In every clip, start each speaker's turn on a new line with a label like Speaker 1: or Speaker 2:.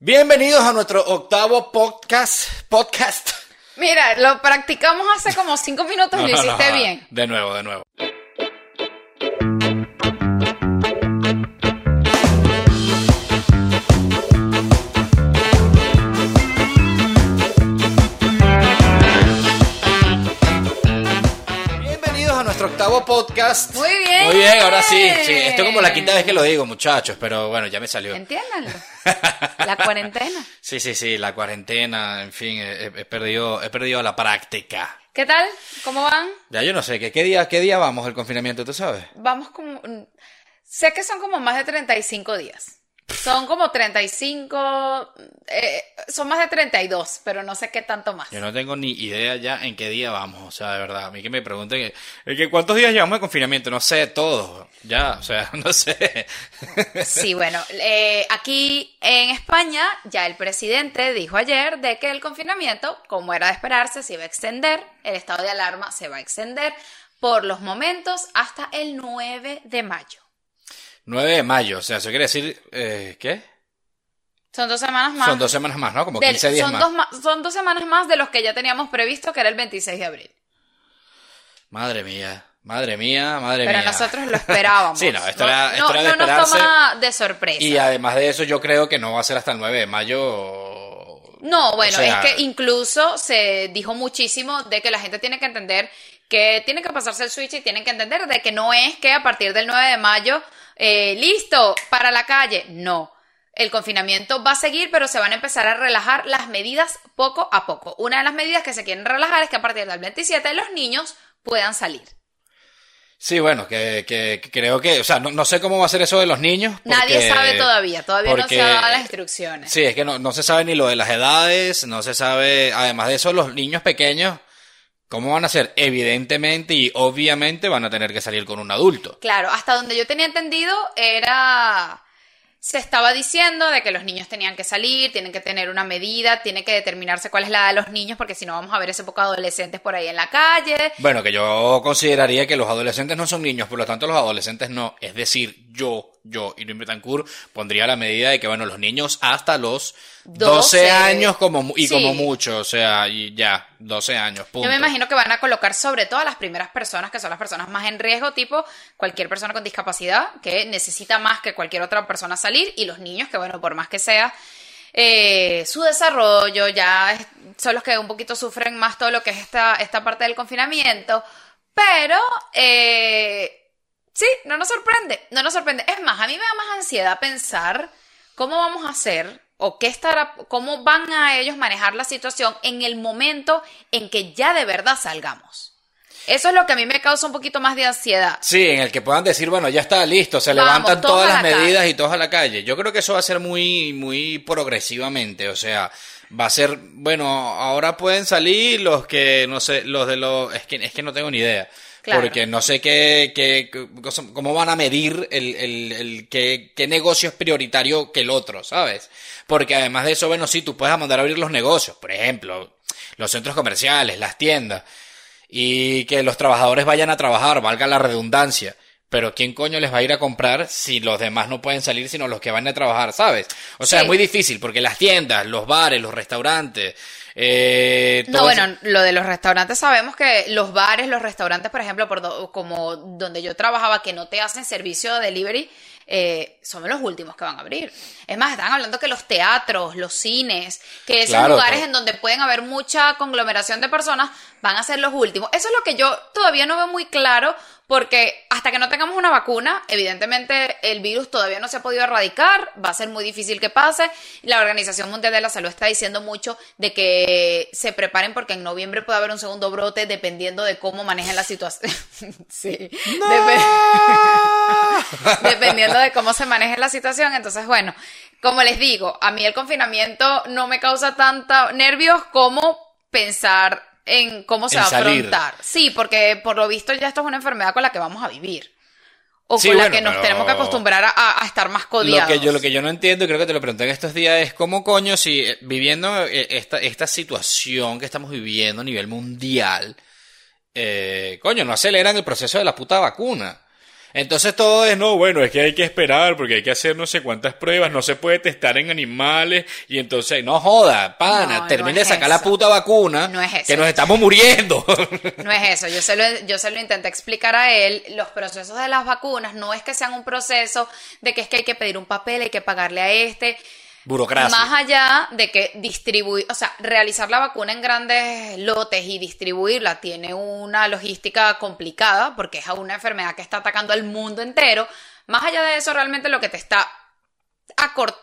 Speaker 1: Bienvenidos a nuestro octavo podcast. Podcast.
Speaker 2: Mira, lo practicamos hace como cinco minutos y lo hiciste bien.
Speaker 1: De nuevo, de nuevo. Podcast.
Speaker 2: Muy bien.
Speaker 1: Muy bien, ahora sí. sí. Esto es como la quinta vez que lo digo, muchachos, pero bueno, ya me salió.
Speaker 2: Entiéndanlo. La cuarentena.
Speaker 1: Sí, sí, sí, la cuarentena, en fin, he, he perdido, he perdido la práctica.
Speaker 2: ¿Qué tal? ¿Cómo van?
Speaker 1: Ya yo no sé, ¿qué, qué día, qué día vamos el confinamiento, tú sabes?
Speaker 2: Vamos como... Sé que son como más de 35 días. Son como 35... eh, son más de 32, pero no sé qué tanto más.
Speaker 1: Yo no tengo ni idea ya en qué día vamos, o sea, de verdad, a mí que me pregunten, eh, que ¿cuántos días llevamos de confinamiento? No sé, todos, ya, o sea, no sé.
Speaker 2: Sí, bueno, eh, aquí en España ya el presidente dijo ayer de que el confinamiento, como era de esperarse, se iba a extender, el estado de alarma se va a extender por los momentos hasta el 9 de mayo.
Speaker 1: 9 de mayo, o sea, eso quiere decir, eh, ¿qué?
Speaker 2: Son dos semanas más.
Speaker 1: Son dos semanas más, ¿no? Como
Speaker 2: del-
Speaker 1: 15 días
Speaker 2: son,
Speaker 1: más.
Speaker 2: Dos, son dos semanas más de los que ya teníamos previsto, que era el 26 de abril.
Speaker 1: Madre mía, madre mía, madre
Speaker 2: Pero
Speaker 1: mía.
Speaker 2: nosotros lo esperábamos.
Speaker 1: Sí, no, esto
Speaker 2: No-
Speaker 1: era, esto
Speaker 2: no,
Speaker 1: era de
Speaker 2: no nos toma de sorpresa.
Speaker 1: Y además de eso, yo creo que no va a ser hasta el 9 de mayo.
Speaker 2: No, bueno,
Speaker 1: O sea-
Speaker 2: es que incluso se dijo muchísimo de que la gente tiene que entender que tiene que pasarse el switch y tienen que entender de que no es que a partir del 9 de mayo, eh, listo, para la calle. No. El confinamiento va a seguir, pero se van a empezar a relajar las medidas poco a poco. Una de las medidas que se quieren relajar es que a partir del 27 los niños puedan salir.
Speaker 1: Sí, bueno, que, que- que creo que, o sea, no, no sé cómo va a ser eso de los niños.
Speaker 2: Nadie sabe todavía, todavía no se dan las instrucciones.
Speaker 1: Sí, es que no, no se sabe ni lo de las edades, no se sabe, además de eso, los niños pequeños, ¿cómo van a ser? Evidentemente y obviamente van a tener que salir con un adulto.
Speaker 2: Claro, hasta donde yo tenía entendido era... Se estaba diciendo de que los niños tenían que salir, tienen que tener una medida, tiene que determinarse cuál es la edad de los niños, porque si no vamos a ver ese poco de adolescentes por ahí en la calle.
Speaker 1: Bueno, que yo consideraría que los adolescentes no son niños, por lo tanto los adolescentes no. Es decir, yo, yo, Irene Betancourt, pondría la medida de que, bueno, los niños hasta los 12,
Speaker 2: 12.
Speaker 1: años como, y
Speaker 2: Sí.
Speaker 1: como mucho, o sea, y ya, 12 años, punto.
Speaker 2: Yo me imagino que van a colocar sobre todo a las primeras personas, que son las personas más en riesgo, tipo cualquier persona con discapacidad, que necesita más que cualquier otra persona salir, y los niños, que bueno, por más que sea eh, su desarrollo, ya es- son los que un poquito sufren más todo lo que es esta, esta parte del confinamiento, pero eh, sí, no nos sorprende, no nos sorprende. Es más, a mí me da más ansiedad pensar cómo vamos a hacer o qué estará, cómo van a ellos manejar la situación en el momento en que ya de verdad salgamos. Eso es lo que a mí me causa un poquito más de ansiedad.
Speaker 1: Sí, en el que puedan decir, bueno, ya está listo, se
Speaker 2: Vamos,
Speaker 1: levantan todas las
Speaker 2: la
Speaker 1: medidas
Speaker 2: calle.
Speaker 1: y todos a la calle. Yo creo que eso va a ser muy, muy progresivamente, o sea, va a ser, bueno, ahora pueden salir los que, no sé, los de los, es que, es que no tengo ni idea.
Speaker 2: Claro.
Speaker 1: Porque no sé qué, qué, cómo van a medir el, el, el qué, qué negocio es prioritario que el otro, ¿sabes? Porque además de eso, bueno, sí, tú puedes mandar a abrir los negocios, por ejemplo, los centros comerciales, las tiendas, y que los trabajadores vayan a trabajar, valga la redundancia. Pero ¿quién coño les va a ir a comprar si los demás no pueden salir sino los que van a trabajar, ¿sabes? O sea,
Speaker 2: Sí.
Speaker 1: es muy difícil porque las tiendas, los bares, los restaurantes, eh,
Speaker 2: No,
Speaker 1: eso-
Speaker 2: bueno, lo de los restaurantes sabemos que los bares, los restaurantes, por ejemplo, por do- como donde yo trabajaba, que no te hacen servicio de delivery, eh, son los últimos que van a abrir. Es más, están hablando que los teatros, los cines, que esos
Speaker 1: Claro,
Speaker 2: lugares en donde pueden haber mucha conglomeración de personas, van a ser los últimos. Eso es lo que yo todavía no veo muy claro, porque hasta que no tengamos una vacuna, evidentemente el virus todavía no se ha podido erradicar, va a ser muy difícil que pase. La Organización Mundial de la Salud está diciendo mucho de que se preparen porque en noviembre puede haber un segundo brote dependiendo de cómo manejen la situación. sí. Dep- dependiendo de cómo se maneje la situación. Entonces, bueno, como les digo, a mí el confinamiento no me causa tanta nervios como pensar en cómo se
Speaker 1: En
Speaker 2: va a afrontar. Sí, porque por lo visto ya esto es una enfermedad con la que vamos a vivir. O
Speaker 1: Sí,
Speaker 2: con la que nos tenemos que acostumbrar a, estar más
Speaker 1: Lo
Speaker 2: codiados.
Speaker 1: que, yo, lo que yo no entiendo, y creo que te lo pregunté en estos días, es cómo coño si eh, viviendo eh, esta, esta situación que estamos viviendo a nivel mundial, eh, coño, no aceleran el proceso de la puta vacuna. Entonces todo es, no, bueno, es que hay que esperar porque hay que hacer no sé cuántas pruebas, no se puede testar en animales y entonces, no joda, pana,
Speaker 2: No,
Speaker 1: termine
Speaker 2: no
Speaker 1: de sacar la puta vacuna
Speaker 2: No es eso.
Speaker 1: que nos estamos muriendo.
Speaker 2: No es eso, yo se, lo, yo se lo intenté explicar a él, los procesos de las vacunas no es que sean un proceso de que es que hay que pedir un papel, hay que pagarle a este,
Speaker 1: Burocracia.
Speaker 2: más allá de que distribuir, o sea, realizar la vacuna en grandes lotes y distribuirla tiene una logística complicada porque es una enfermedad que está atacando al mundo entero, más allá de eso realmente lo que te está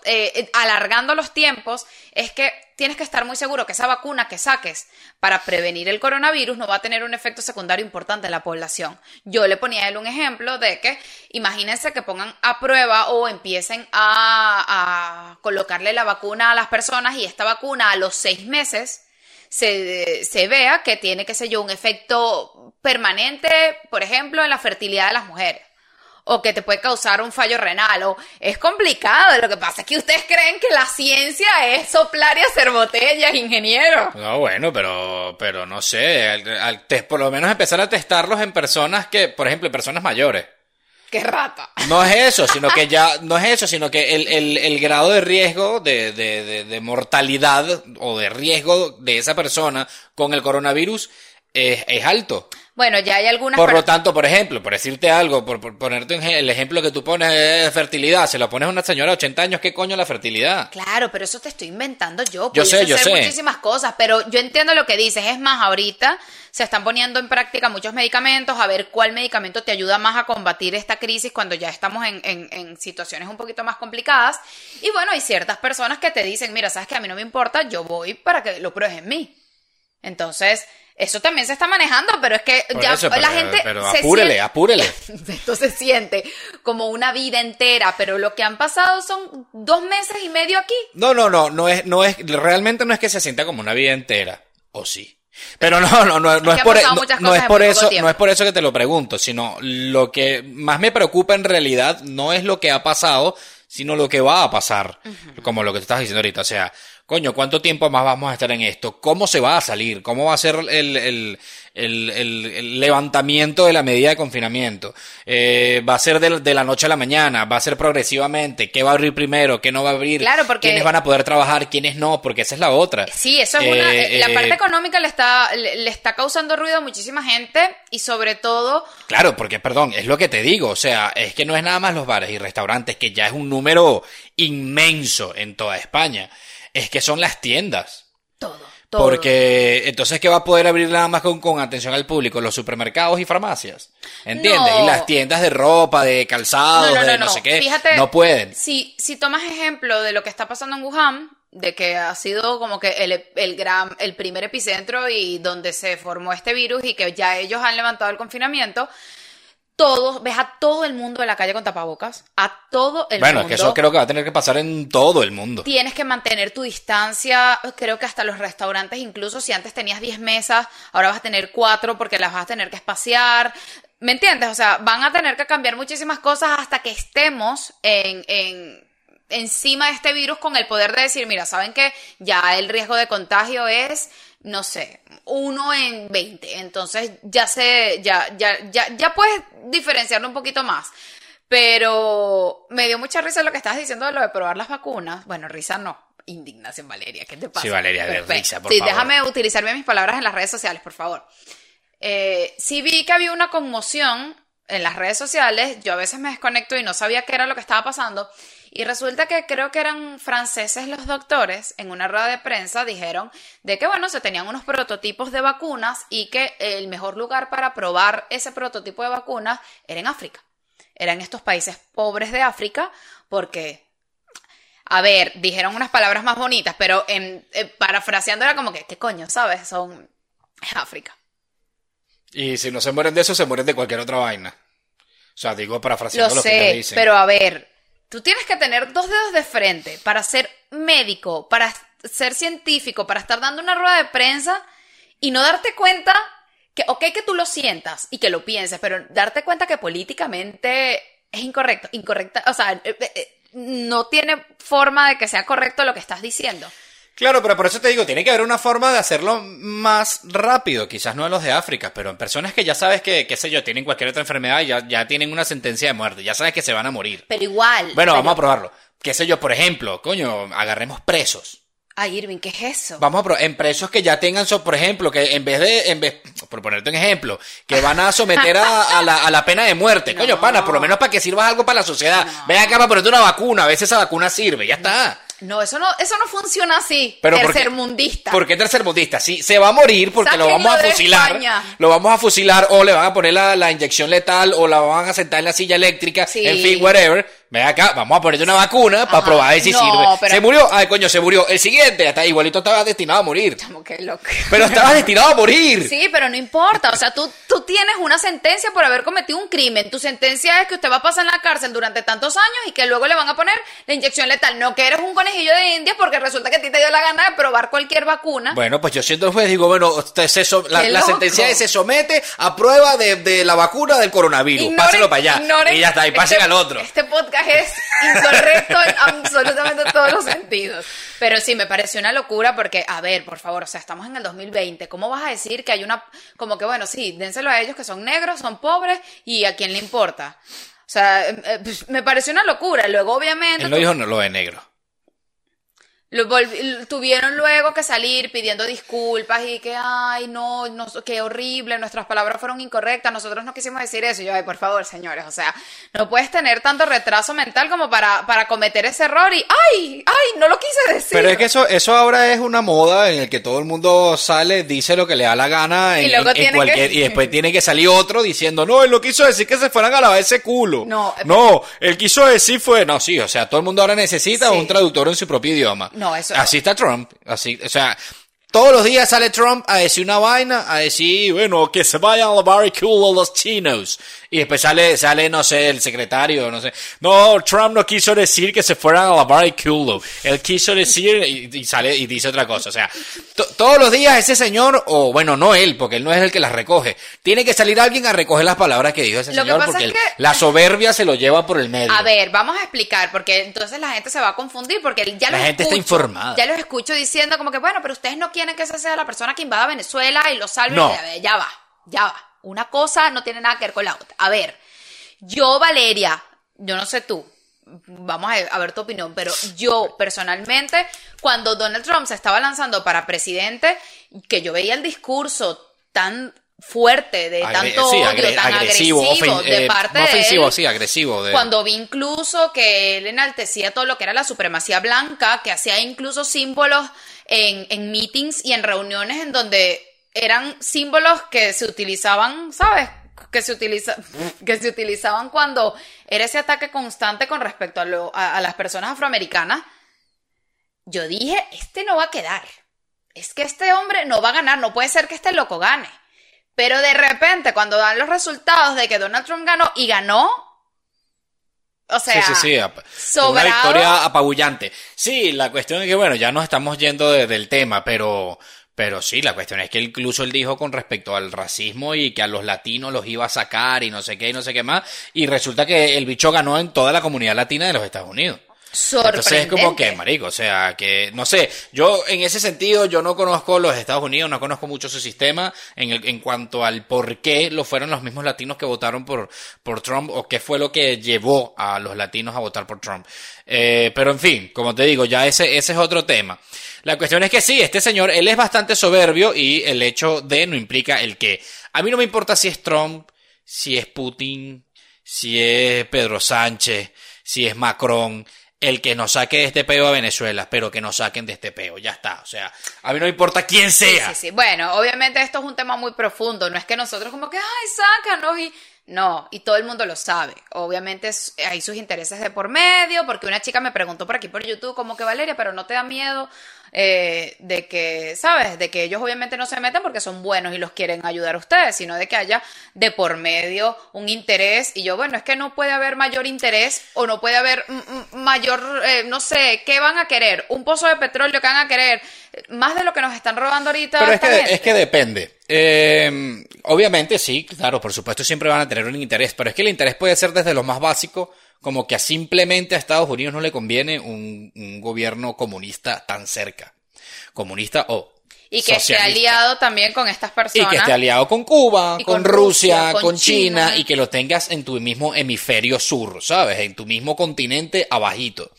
Speaker 2: eh, alargando los tiempos es que tienes que estar muy seguro que esa vacuna que saques para prevenir el coronavirus no va a tener un efecto secundario importante en la población. Yo le ponía a él un ejemplo de que imagínense que pongan a prueba o empiecen a, a colocarle la vacuna a las personas y esta vacuna a los seis meses se, se vea que tiene, qué sé yo, un efecto permanente, por ejemplo, en la fertilidad de las mujeres o que te puede causar un fallo renal, o es complicado. Lo que pasa es que ustedes creen que la ciencia es soplar y hacer botellas, ingeniero.
Speaker 1: No, bueno, pero, pero no sé, al- al te- por lo menos empezar a testarlos en personas que, por ejemplo, en personas mayores.
Speaker 2: Qué rata.
Speaker 1: No es eso, sino que ya, no es eso, sino que el, el, el grado de riesgo de, de, de, de mortalidad o de riesgo de esa persona con el coronavirus es, es alto.
Speaker 2: Bueno, ya hay algunas
Speaker 1: Por lo tanto, por ejemplo, por decirte algo, por, por ponerte el ejemplo que tú pones de fertilidad, se lo pones a una señora de 80 años, ¿qué coño la fertilidad?
Speaker 2: Claro, pero eso te estoy inventando yo.
Speaker 1: Yo sé, yo sé.
Speaker 2: muchísimas cosas, pero yo entiendo lo que dices. Es más, ahorita se están poniendo en práctica muchos medicamentos, a ver cuál medicamento te ayuda más a combatir esta crisis cuando ya estamos en, en- en situaciones un poquito más complicadas. Y bueno, hay ciertas personas que te dicen, mira, sabes que a mí no me importa, yo voy para que lo pruebes en mí. Entonces, eso también se está manejando, pero es que
Speaker 1: Por
Speaker 2: ya
Speaker 1: eso,
Speaker 2: la gente
Speaker 1: pero
Speaker 2: se
Speaker 1: apúrele,
Speaker 2: siente-
Speaker 1: apúrele.
Speaker 2: esto se siente como una vida entera, pero lo que han pasado son dos meses y medio aquí.
Speaker 1: No, no, no, no es, no es, realmente no es que se sienta como una vida entera, o sí. Pero no, no, no, no es por,
Speaker 2: pasado
Speaker 1: no, no es por eso,
Speaker 2: tiempo.
Speaker 1: no es por eso que te lo pregunto, sino lo que más me preocupa en realidad no es lo que ha pasado, sino lo que va a pasar, como lo que te estás diciendo ahorita, o sea, coño, ¿cuánto tiempo más vamos a estar en esto? ¿Cómo se va a salir? ¿Cómo va a ser el, el, el, levantamiento de la medida de confinamiento? Eh, ¿Va a ser de, de la noche a la mañana? ¿Va a ser progresivamente? ¿Qué va a abrir primero? ¿Qué no va a abrir?
Speaker 2: Claro, porque-
Speaker 1: ¿Quiénes van a poder trabajar? ¿Quiénes no? Porque esa es la otra.
Speaker 2: Sí, eso es una.
Speaker 1: Eh,
Speaker 2: la
Speaker 1: eh,
Speaker 2: parte económica le está, le, le está causando ruido a muchísima gente y sobre todo.
Speaker 1: Claro, porque, perdón, es lo que te digo, o sea, es que no es nada más los bares y restaurantes, que ya es un número inmenso en toda España, es que son las tiendas.
Speaker 2: Todo. todo.
Speaker 1: Porque entonces, ¿qué va a poder abrir nada más con, con atención al público? Los supermercados y farmacias. ¿Entiendes?
Speaker 2: No.
Speaker 1: Y las tiendas de ropa, de calzados, de no sé qué,
Speaker 2: Fíjate,
Speaker 1: no pueden.
Speaker 2: Si, si tomas ejemplo de lo que está pasando en Wuhan, de que ha sido como que el, el gran, el primer epicentro y donde se formó este virus y que ya ellos han levantado el confinamiento, todos, ves a todo el mundo de la calle con tapabocas, a todo el
Speaker 1: Bueno,
Speaker 2: mundo.
Speaker 1: es que eso creo que va a tener que pasar en todo el mundo.
Speaker 2: Tienes que mantener tu distancia, creo que hasta los restaurantes, incluso si antes tenías 10 mesas, ahora vas a tener 4 porque las vas a tener que espaciar. ¿Me entiendes? O sea, van a tener que cambiar muchísimas cosas hasta que estemos en, en- encima de este virus con el poder de decir, mira, ¿saben que Ya el riesgo de contagio es, no sé, uno en 20. Entonces ya se, ya, ya, ya, ya puedes diferenciarlo un poquito más. Pero me dio mucha risa lo que estabas diciendo de lo de probar las vacunas. Bueno, risa no. Indignación, Valeria. ¿Qué te pasa?
Speaker 1: Sí, Valeria, de risa, por
Speaker 2: Sí,
Speaker 1: favor.
Speaker 2: déjame utilizar bien mis palabras en las redes sociales, por favor. Eh, sí vi que había una conmoción en las redes sociales. Yo a veces me desconecto y no sabía qué era lo que estaba pasando. Y resulta que creo que eran franceses los doctores en una rueda de prensa dijeron de que bueno, se tenían unos prototipos de vacunas y que el mejor lugar para probar ese prototipo de vacunas era en África. Era en estos países pobres de África porque a ver, dijeron unas palabras más bonitas, pero en, eh, parafraseando era como que, ¿qué coño, sabes? Son es África.
Speaker 1: Y si no se mueren de eso, se mueren de cualquier otra vaina. O sea, digo parafraseando
Speaker 2: Lo
Speaker 1: lo, que
Speaker 2: sé,
Speaker 1: dicen.
Speaker 2: pero a ver, tú tienes que tener dos dedos de frente para ser médico, para ser científico, para estar dando una rueda de prensa y no darte cuenta que, ok, que tú lo sientas y que lo pienses, pero darte cuenta que políticamente es incorrecto, incorrecta, o sea, eh, eh, no tiene forma de que sea correcto lo que estás diciendo.
Speaker 1: Claro, pero por eso te digo, tiene que haber una forma de hacerlo más rápido, quizás no en los de África, pero en personas que ya sabes que, qué sé yo, tienen cualquier otra enfermedad y ya, ya tienen una sentencia de muerte, ya sabes que se van a morir.
Speaker 2: Pero igual.
Speaker 1: Bueno,
Speaker 2: pero-
Speaker 1: vamos a probarlo. Qué sé yo, por ejemplo, coño, agarremos presos.
Speaker 2: Ay, Irving, ¿qué es eso?
Speaker 1: Vamos a pro- en presos que ya tengan, so- por ejemplo, que en vez de, en vez, por ponerte un ejemplo, que van a someter a, a la, a la pena de muerte. Coño, pana, por lo menos para que sirvas algo para la sociedad.
Speaker 2: No.
Speaker 1: Ven acá para ponerte una vacuna, a veces esa vacuna sirve, ya está.
Speaker 2: No, eso no, eso no funciona así.
Speaker 1: Pero ¿por qué-
Speaker 2: tercermundista.
Speaker 1: ¿Por qué tercermundista? Sí, se va a morir porque lo vamos a fusilar.
Speaker 2: España.
Speaker 1: Lo vamos a fusilar o le van a poner la, la inyección letal o la van a sentar en la silla eléctrica.
Speaker 2: Sí.
Speaker 1: En fin, whatever. Ven acá, vamos a ponerte una vacuna para probar a ver si
Speaker 2: No,
Speaker 1: sirve.
Speaker 2: pero-
Speaker 1: Se murió. Ay, coño, se murió. El siguiente, hasta igualito estaba destinado a morir.
Speaker 2: Como que loco.
Speaker 1: Pero estabas destinado a morir.
Speaker 2: Sí, pero no importa. O sea, tú, tú tienes una sentencia por haber cometido un crimen. Tu sentencia es que usted va a pasar en la cárcel durante tantos años y que luego le van a poner la inyección letal. No que eres un conejillo de indias porque resulta que a ti te dio la gana de probar cualquier vacuna.
Speaker 1: Bueno, pues yo siento juez digo, bueno, usted se so- la, sentencia es se somete a prueba de, de la vacuna del coronavirus.
Speaker 2: Ignoren-
Speaker 1: Páselo para allá. y ya está, y pasen
Speaker 2: este-
Speaker 1: al otro.
Speaker 2: Este podcast es incorrecto en absolutamente todos los sentidos. Pero sí, me pareció una locura porque, a ver, por favor, o sea, estamos en el 2020. ¿Cómo vas a decir que hay una. Como que, bueno, sí, dénselo a ellos que son negros, son pobres y a quién le importa? O sea, eh, eh, pues, me pareció una locura. Luego, obviamente.
Speaker 1: Él no dijo no, lo de negro.
Speaker 2: Lo tuvieron luego que salir pidiendo disculpas y que, ay, no, no, qué horrible, nuestras palabras fueron incorrectas, nosotros no quisimos decir eso. Y yo, ay, por favor, señores, o sea, no puedes tener tanto retraso mental como para, para cometer ese error y, ay, ay, no lo quise decir.
Speaker 1: Pero es que eso, eso ahora es una moda en el que todo el mundo sale, dice lo que le da la gana en,
Speaker 2: Y luego
Speaker 1: en- en
Speaker 2: tiene
Speaker 1: cualquier,
Speaker 2: que-
Speaker 1: y después tiene que salir otro diciendo, no, él no quiso decir que se fueran a lavar ese culo.
Speaker 2: No, eh,
Speaker 1: no, él quiso decir fue, no, sí, o sea, todo el mundo ahora necesita
Speaker 2: Sí.
Speaker 1: un traductor en su propio idioma.
Speaker 2: No, eso-
Speaker 1: Así está Trump, así, o sea, todos los días sale Trump a decir una vaina, a decir, bueno, que se vayan a lavar el culo los chinos. Y después sale, sale, no sé, el secretario, no sé. No, Trump no quiso decir que se fueran a lavar el culo. Él quiso decir, y, y sale y dice otra cosa. O sea, to- todos los días ese señor, o bueno, no él, porque él no es el que las recoge. Tiene que salir alguien a recoger las palabras que dijo ese
Speaker 2: Lo
Speaker 1: señor, porque
Speaker 2: es
Speaker 1: el-
Speaker 2: que-
Speaker 1: la soberbia se lo lleva por el medio.
Speaker 2: A ver, vamos a explicar, porque entonces la gente se va a confundir, porque ya
Speaker 1: La gente está informada.
Speaker 2: Ya los escucho diciendo como que, bueno, pero ustedes no quieren que esa sea la persona que invada Venezuela y lo salve.
Speaker 1: No.
Speaker 2: Ya va, ya va. Una cosa no tiene nada que ver con la otra. A ver, yo, Valeria, yo no sé tú, vamos a, ver tu opinión, pero yo personalmente, cuando Donald Trump se estaba lanzando para presidente, que yo veía el discurso tan fuerte, de
Speaker 1: Agre-
Speaker 2: tanto
Speaker 1: sí,
Speaker 2: odio, tan agresivo,
Speaker 1: ofen-
Speaker 2: de
Speaker 1: eh,
Speaker 2: parte
Speaker 1: no
Speaker 2: de
Speaker 1: ofensivo,
Speaker 2: él,
Speaker 1: sí, agresivo. De...
Speaker 2: cuando vi incluso que él enaltecía todo lo que era la supremacía blanca, que hacía incluso símbolos en, en meetings y en reuniones en donde eran símbolos que se utilizaban, ¿sabes? Que se, utiliza, que se utilizaban cuando era ese ataque constante con respecto a, lo- a, a las personas afroamericanas. Yo dije, este no va a quedar. Es que este hombre no va a ganar, no puede ser que este loco gane. Pero de repente, cuando dan los resultados de que Donald Trump ganó y ganó, o sea,
Speaker 1: sí, sí, sí. ap- Una victoria apabullante. Sí, la cuestión es que, bueno, ya nos estamos yendo de- del tema, pero, pero sí, la cuestión es que incluso él dijo con respecto al racismo y que a los latinos los iba a sacar y no sé qué y no sé qué más. Y resulta que el bicho ganó en toda la comunidad latina de los Estados Unidos. Entonces es como que, marico, o sea, que, no sé, yo en ese sentido, yo no conozco los Estados Unidos, no conozco mucho su sistema en, el, en cuanto al por qué lo fueron los mismos latinos que votaron por, por Trump o qué fue lo que llevó a los latinos a votar por Trump. Eh, pero en fin, como te digo, ya ese, ese es otro tema. La cuestión es que sí, este señor, él es bastante soberbio y el hecho de no implica el que. A mí no me importa si es Trump, si es Putin, si es Pedro Sánchez, si es Macron, el que nos saque de este peo a Venezuela, pero que nos saquen de este peo, ya está. O sea, a mí no me importa quién
Speaker 2: Sí,
Speaker 1: sea.
Speaker 2: sí, sí. Bueno, obviamente esto es un tema muy profundo. No es que nosotros como que, ay, sácanos y... No, y todo el mundo lo sabe. Obviamente hay sus intereses de por medio, porque una chica me preguntó por aquí por YouTube como que Valeria, pero no te da miedo eh, de que, ¿sabes? De que ellos obviamente no se metan porque son buenos y los quieren ayudar a ustedes, sino de que haya de por medio un interés. Y yo, bueno, es que no puede haber mayor interés o no puede haber mm, mm, mayor, eh, no sé, ¿qué van a querer? Un pozo de petróleo que van a querer más de lo que nos están robando ahorita.
Speaker 1: Pero es que,
Speaker 2: gente.
Speaker 1: es que depende. Eh, obviamente sí, claro, por supuesto siempre van a tener un interés, pero es que el interés puede ser desde lo más básico, como que a simplemente a Estados Unidos no le conviene un, un gobierno comunista tan cerca. comunista o
Speaker 2: y que esté aliado también con estas
Speaker 1: Y
Speaker 2: personas.
Speaker 1: que esté aliado con Cuba,
Speaker 2: Y
Speaker 1: con,
Speaker 2: con
Speaker 1: Rusia,
Speaker 2: Rusia,
Speaker 1: con,
Speaker 2: con
Speaker 1: China,
Speaker 2: China.
Speaker 1: y que lo tengas en tu mismo hemisferio sur, ¿sabes? En tu mismo continente abajito.